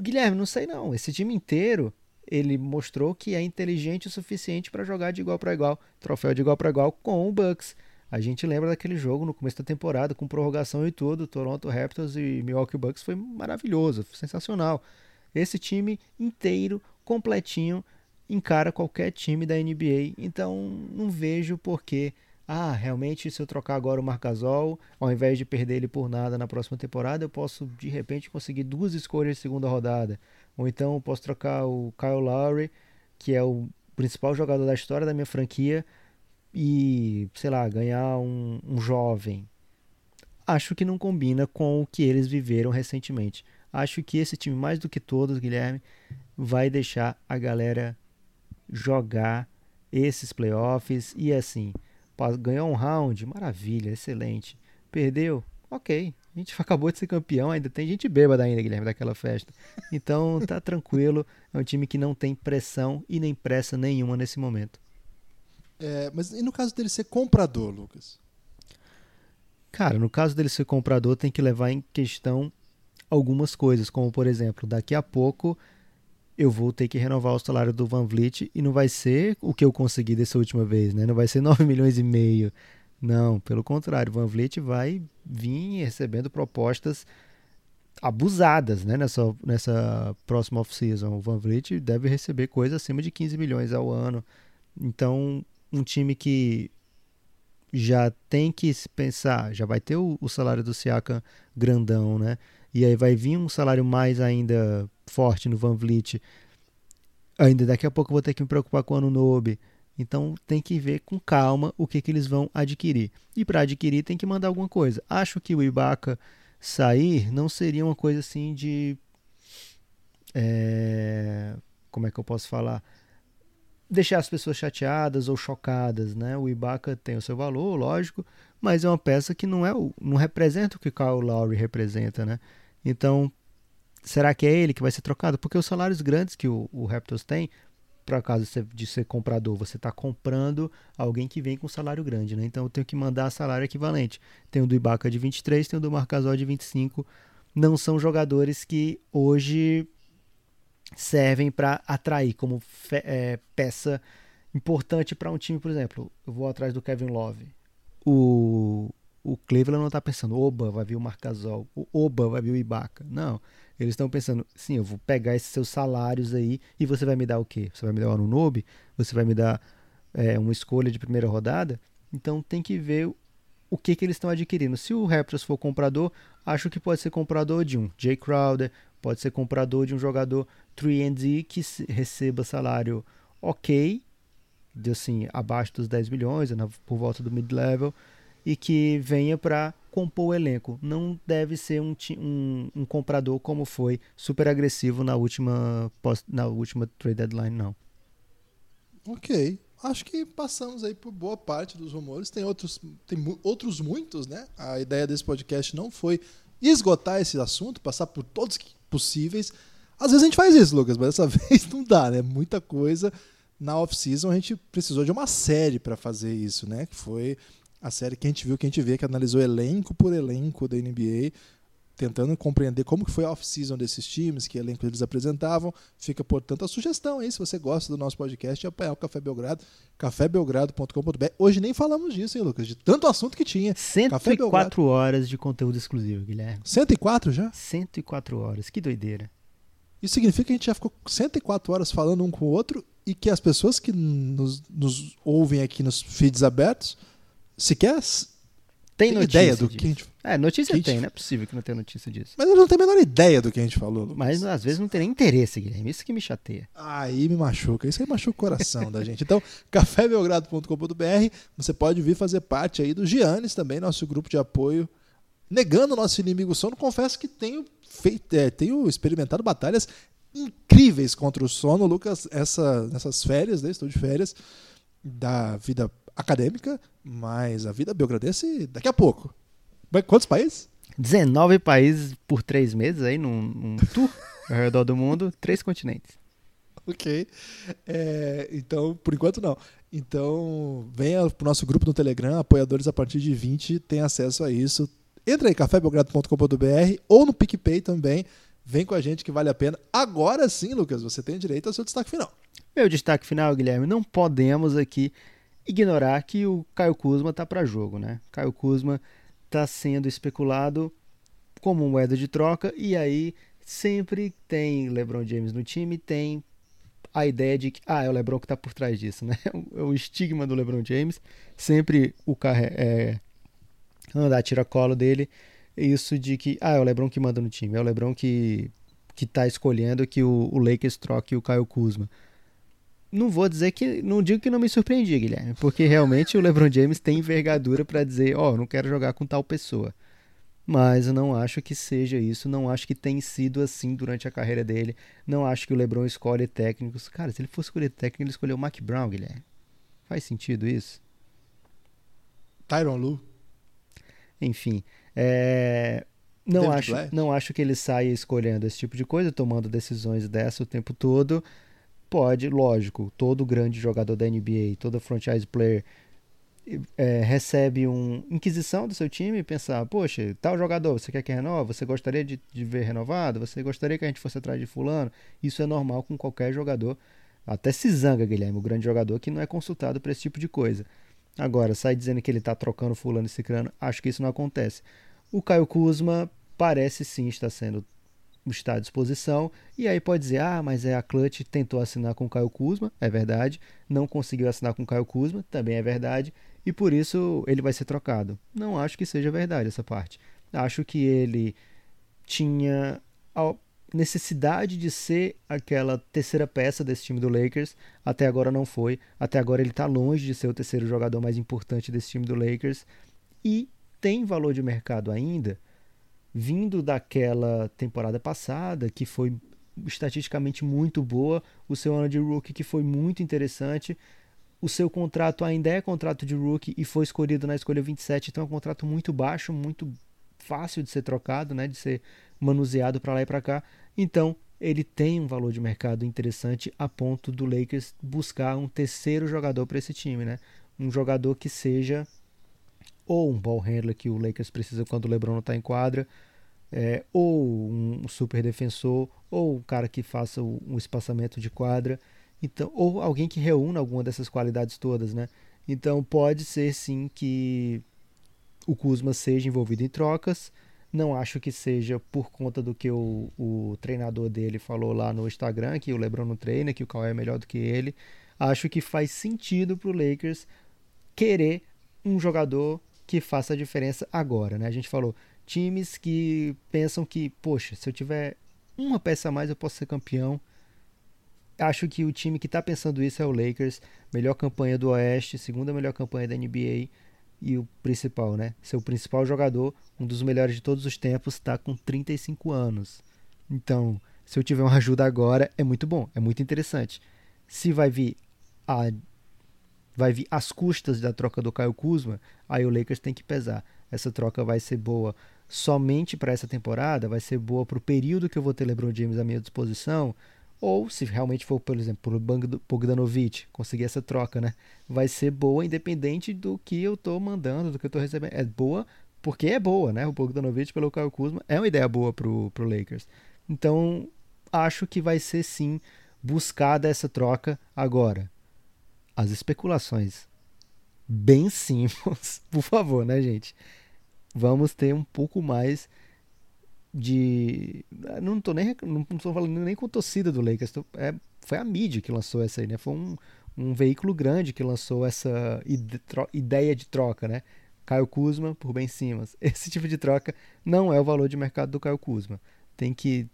Guilherme, não sei não. Esse time inteiro, ele mostrou que é inteligente o suficiente para jogar de igual para igual, troféu de igual para igual com o Bucks. A gente lembra daquele jogo no começo da temporada, com prorrogação e tudo, Toronto Raptors e Milwaukee Bucks foi maravilhoso, sensacional. Esse time inteiro, completinho, encara qualquer time da NBA. Então não vejo porquê. Ah, realmente, se eu trocar agora o Marcasol, ao invés de perder ele por nada na próxima temporada, eu posso de repente conseguir duas escolhas de segunda rodada. Ou então eu posso trocar o Kyle Lowry, que é o principal jogador da história da minha franquia, e, sei lá, ganhar um, um jovem. Acho que não combina com o que eles viveram recentemente. Acho que esse time, mais do que todos, Guilherme, vai deixar a galera jogar esses playoffs e assim, ganhou um round, maravilha, excelente. Perdeu, ok. A gente acabou de ser campeão, ainda tem gente bêbada ainda, Guilherme, daquela festa. Então tá tranquilo, é um time que não tem pressão e nem pressa nenhuma nesse momento. É, mas e no caso dele ser comprador, Lucas? Cara, no caso dele ser comprador, tem que levar em questão algumas coisas, como por exemplo, daqui a pouco eu vou ter que renovar o salário do Van Vliet e não vai ser o que eu consegui dessa última vez, né? Não vai ser 9 milhões e meio. Não, pelo contrário, Van Vliet vai vir recebendo propostas abusadas, né, nessa, nessa próxima off-season. O Van Vliet deve receber coisa acima de 15 milhões ao ano. Então, um time que já tem que se pensar, já vai ter o, o, salário do Siakam grandão, né? E aí vai vir um salário mais ainda forte no Van Vliet. Ainda daqui a pouco eu vou ter que me preocupar com o Anunobi. Então tem que ver com calma o que, que eles vão adquirir. E para adquirir tem que mandar alguma coisa. Acho que o Ibaka sair não seria uma coisa assim de. É, como é que eu posso falar? deixar as pessoas chateadas ou chocadas, né? O Ibaka tem o seu valor, lógico, mas é uma peça que não é não representa o que o Kyle Lowry representa, né? Então, será que é ele que vai ser trocado? Porque os salários grandes que o, o Raptors tem, para caso de ser comprador, você está comprando alguém que vem com salário grande, né? Então eu tenho que mandar salário equivalente. Tem o do Ibaka de 23, tem o do Marcasol de 25. Não são jogadores que hoje servem para atrair como é, peça importante para um time, por exemplo. Eu vou atrás do Kevin Love. O, o Cleveland não está pensando, oba, vai vir o Marcasol, o oba, vai vir o Ibaka. Não. Eles estão pensando, sim, eu vou pegar esses seus salários aí e você vai me dar o quê? Você vai me dar o Anunobi? Você vai me dar é, uma escolha de primeira rodada? Então tem que ver o que, que eles estão adquirindo. Se o Raptors for comprador, acho que pode ser comprador de um Jay Crowder, pode ser comprador de um jogador 3D que receba salário ok, de assim, abaixo dos 10 milhões, por volta do mid-level, e que venha para compor o elenco. Não deve ser um, um, um, comprador como foi super agressivo na última, na última trade deadline, não. Ok. Acho que passamos aí por boa parte dos rumores. Tem outros, tem outros muitos, né? A ideia desse podcast não foi esgotar esse assunto, passar por todos possíveis. Às vezes a gente faz isso, Lucas, mas dessa vez não dá, né? Muita coisa. Na off-season a gente precisou de uma série para fazer isso, né? Que foi a série que a gente viu, que a gente vê, que analisou elenco por elenco da NBA, tentando compreender como que foi a off-season desses times, que elenco eles apresentavam. Fica, portanto, a sugestão aí, se você gosta do nosso podcast, é apoiar o Café Belgrado, cafébelgrado.com.br. Hoje nem falamos disso, hein, Lucas? De tanto assunto que tinha. 104 horas de conteúdo exclusivo, Guilherme. 104 já? 104 horas, que doideira. Isso significa que a gente já ficou 104 horas falando um com o outro e que as pessoas que nos, nos ouvem aqui nos feeds abertos sequer tem, notícia ideia do disso. que a gente... É, notícia a gente- tem, não é possível que não tenha notícia disso. Mas eu não tenho a menor ideia do que a gente falou. Lucas. Mas às vezes não tem nem interesse, Guilherme. Isso que me chateia. Aí me machuca. Isso aí machuca o coração da gente. Então, cafébelgrado.com.br, você pode vir fazer parte aí do Giannis também, nosso grupo de apoio. Negando o nosso inimigo sono, confesso que tenho feito, é, tenho experimentado batalhas incríveis contra o sono, Lucas, essa, nessas férias, né? Estou de férias da vida acadêmica, mas a vida belgradense daqui a pouco. Quantos países? 19 países por três meses aí num, num tour ao redor do mundo, três continentes. Ok. É, então, por enquanto não. Então, venha pro nosso grupo no Telegram, apoiadores a partir de 20 têm acesso a isso. Entra aí, cafébelgrado.com.br ou no PicPay também. Vem com a gente que vale a pena. Agora sim, Lucas, você tem direito ao seu destaque final. Meu destaque final, Guilherme, não podemos aqui ignorar que o Caio Kuzma tá para jogo, né? Caio Kuzma tá sendo especulado como moeda de troca e aí sempre tem LeBron James no time, tem a ideia de que ah, é o LeBron que tá por trás disso, né? O, o estigma do LeBron James, sempre o carro é, anda a tira-colo dele, isso de que ah, é o LeBron que manda no time, é o LeBron que que tá escolhendo que o, o Lakers troque o Caio Kuzma não vou dizer que. Não digo que não me surpreendi, Guilherme, porque realmente o LeBron James tem envergadura para dizer: Ó, oh, não quero jogar com tal pessoa. Mas eu não acho que seja isso, não acho que tem sido assim durante a carreira dele. Não acho que o LeBron escolhe técnicos. Cara, se ele fosse escolher técnico, ele escolheu o Mac Brown, Guilherme. Faz sentido isso? Tyron Lu. Enfim, é, não, David acho, não acho que ele saia escolhendo esse tipo de coisa, tomando decisões dessa o tempo todo. Pode, lógico, todo grande jogador da NBA, todo franchise player é, recebe uma inquisição do seu time e pensar, poxa, tal jogador, você quer que renova? Você gostaria de, de ver renovado? Você gostaria que a gente fosse atrás de fulano? Isso é normal com qualquer jogador. Até se zanga, Guilherme, o grande jogador que não é consultado para esse tipo de coisa. Agora, sai dizendo que ele está trocando fulano e cicrano, acho que isso não acontece. O Caio Kuzma parece sim estar sendo está à disposição. E aí pode dizer, ah, mas é a Clutch tentou assinar com o Caio Kuzma, é verdade. Não conseguiu assinar com o Caio Kuzma, também é verdade. E por isso ele vai ser trocado. Não acho que seja verdade essa parte. Acho que ele tinha a necessidade de ser aquela terceira peça desse time do Lakers. Até agora não foi. Até agora ele está longe de ser o terceiro jogador mais importante desse time do Lakers. E tem valor de mercado ainda vindo daquela temporada passada, que foi estatisticamente muito boa, o seu ano de rookie que foi muito interessante, o seu contrato ainda é contrato de rookie e foi escolhido na escolha 27, então é um contrato muito baixo, muito fácil de ser trocado, né, de ser manuseado para lá e para cá. Então, ele tem um valor de mercado interessante a ponto do Lakers buscar um terceiro jogador para esse time, né? Um jogador que seja ou um ball handler que o Lakers precisa quando o LeBron não está em quadra, é, ou um super defensor, ou um cara que faça um espaçamento de quadra, então, ou alguém que reúna alguma dessas qualidades todas, né? Então pode ser sim que o Kuzma seja envolvido em trocas. Não acho que seja por conta do que o, o treinador dele falou lá no Instagram, que o LeBron não treina, que o Kawhi é melhor do que ele. Acho que faz sentido para o Lakers querer um jogador que faça a diferença agora, né? A gente falou times que pensam que, poxa, se eu tiver uma peça a mais eu posso ser campeão. Acho que o time que está pensando isso é o Lakers, melhor campanha do Oeste, segunda melhor campanha da NBA e o principal, né? Seu principal jogador, um dos melhores de todos os tempos, está com 35 anos. Então, se eu tiver uma ajuda agora, é muito bom, é muito interessante. Se vai vir a vai vir às custas da troca do Caio Kuzma, aí o Lakers tem que pesar. Essa troca vai ser boa somente para essa temporada, vai ser boa para o período que eu vou ter LeBron James à minha disposição, ou se realmente for, por exemplo, o Bogdanovic, conseguir essa troca, né? Vai ser boa independente do que eu estou mandando, do que eu estou recebendo. É boa porque é boa, né? O Bogdanovic pelo Caio Kuzma é uma ideia boa pro, pro Lakers. Então, acho que vai ser sim buscada essa troca agora. As especulações bem simples, por favor, né, gente? Vamos ter um pouco mais de. Não tô nem não tô falando nem com torcida do Lakers. Tô, é, foi a mídia que lançou essa aí, né? Foi um, um veículo grande que lançou essa ideia de troca, né? Caio Kuzma por Ben Simmons. Esse tipo de troca não é o valor de mercado do Caio Kuzma. Tem que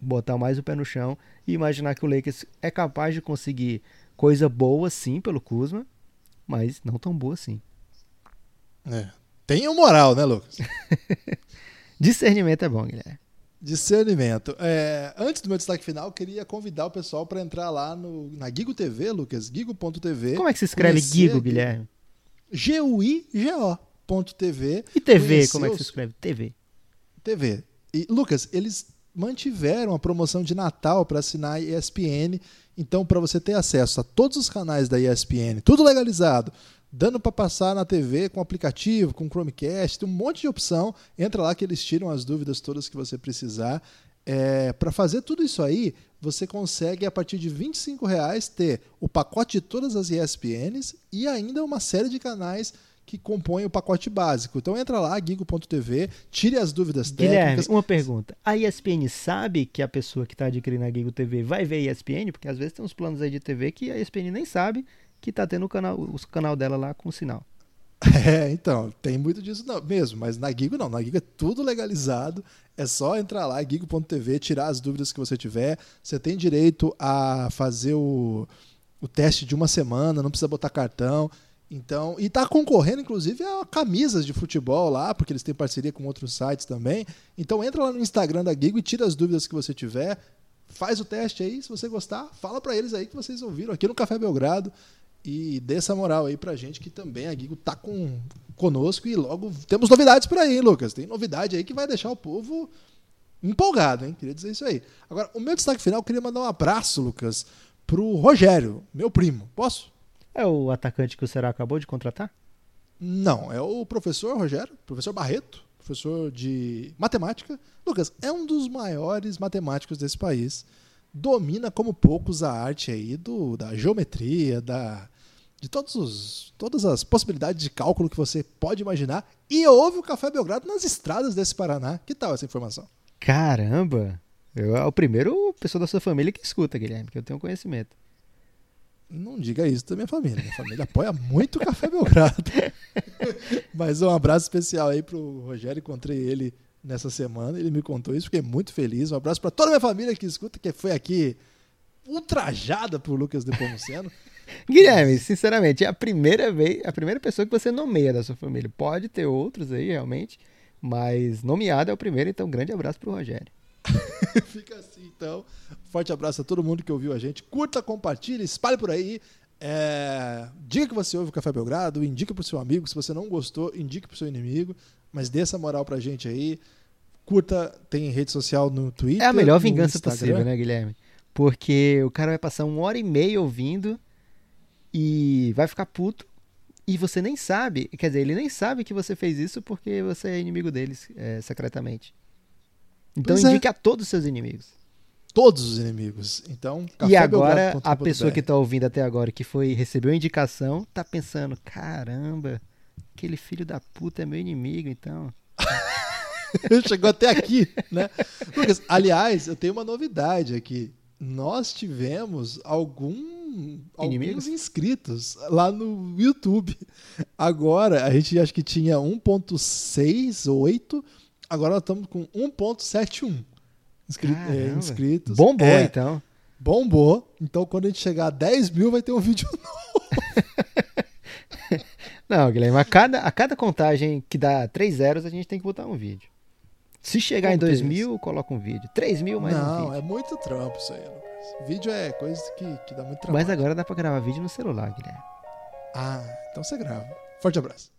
botar mais o pé no chão e imaginar que o Lakers é capaz de conseguir coisa boa sim pelo Kuzma, mas não tão boa assim. É. Tenha moral, né, Lucas? Discernimento é bom, Guilherme. Discernimento. É, antes do meu destaque final, queria convidar o pessoal para entrar lá no, na Gigo TV, Lucas, gigo.tv. Como é que se escreve Gigo, Guilherme? G-U-I-G-O.tv. E TV, como é que se escreve? TV. TV. E, Lucas, eles mantiveram a promoção de Natal para assinar ESPN. Então, para você ter acesso a todos os canais da ESPN, tudo legalizado, dando para passar na TV com aplicativo, com Chromecast, tem um monte de opção. Entra lá que eles tiram as dúvidas todas que você precisar. É, para fazer tudo isso aí, você consegue, a partir de R$ reais ter o pacote de todas as ESPNs e ainda uma série de canais que compõem o pacote básico. Então entra lá, gigo.tv, tire as dúvidas Guilherme, técnicas. uma pergunta. A ESPN sabe que a pessoa que está adquirindo a Gigo TV vai ver a ESPN? Porque às vezes tem uns planos aí de TV que a ESPN nem sabe que está tendo o canal, o canal dela lá com sinal. É, então, tem muito disso não, mesmo, mas na Gigo não, na Gigo é tudo legalizado, é só entrar lá, gigo.tv, tirar as dúvidas que você tiver, você tem direito a fazer o, o teste de uma semana, não precisa botar cartão, então, e tá concorrendo, inclusive, a camisas de futebol lá, porque eles têm parceria com outros sites também. Então entra lá no Instagram da Gigo e tira as dúvidas que você tiver. Faz o teste aí, se você gostar, fala para eles aí que vocês ouviram aqui no Café Belgrado e dê essa moral aí pra gente que também a Gigo tá com conosco e logo temos novidades por aí, hein, Lucas? Tem novidade aí que vai deixar o povo empolgado, hein? Queria dizer isso aí. Agora, o meu destaque final, eu queria mandar um abraço, Lucas, pro Rogério, meu primo. Posso? É o atacante que o Será acabou de contratar? Não, é o professor Rogério, professor Barreto, professor de matemática. Lucas, é um dos maiores matemáticos desse país. Domina como poucos a arte aí do, da geometria, da, de todos os, todas as possibilidades de cálculo que você pode imaginar. E ouve o Café Belgrado nas estradas desse Paraná. Que tal essa informação? Caramba! Eu, é o primeiro pessoa da sua família que escuta, Guilherme, que eu tenho conhecimento. Não diga isso da minha família. Minha família apoia muito o Café Belgrado. Mas um abraço especial aí pro Rogério. Encontrei ele nessa semana. Ele me contou isso. Fiquei muito feliz. Um abraço para toda a minha família que escuta, que foi aqui ultrajada por Lucas Nepomuceno. Guilherme, sinceramente, é a primeira vez, a primeira pessoa que você nomeia da sua família. Pode ter outros aí, realmente, mas nomeado é o primeiro, então um grande abraço pro Rogério. Fica assim, então. Forte abraço a todo mundo que ouviu a gente. Curta, compartilhe, espalhe por aí. É... Diga que você ouve o Café Belgrado, indique pro seu amigo. Se você não gostou, indique pro seu inimigo. Mas dê essa moral pra gente aí. Curta, tem rede social no Twitter. É a melhor vingança possível, né, Guilherme? Porque o cara vai passar uma hora e meia ouvindo e vai ficar puto. E você nem sabe, quer dizer, ele nem sabe que você fez isso porque você é inimigo deles é, secretamente. Então pois indique é. a todos os seus inimigos. Todos os inimigos. Então, E agora, a pessoa que está ouvindo até agora, que foi recebeu a indicação, tá pensando: caramba, aquele filho da puta é meu inimigo, então. Chegou até aqui, né? Lucas, aliás, eu tenho uma novidade aqui. Nós tivemos algum alguns inscritos lá no YouTube. Agora, a gente acho que tinha 1.68 Agora nós estamos com 1.71 inscri é, inscritos. Bombou, é, então. Bombou. Então, quando a gente chegar a 10 mil, vai ter um vídeo novo. Não, Guilherme, a cada, a cada contagem que dá 3 zeros, a gente tem que botar um vídeo. Se chegar em 2 mil, coloca um vídeo. 3 mil, mais Não, um vídeo. é muito trampo isso aí, Lucas. Vídeo é coisa que, que dá muito trabalho. Mas agora dá pra gravar vídeo no celular, Guilherme. Ah, então você grava. Forte abraço.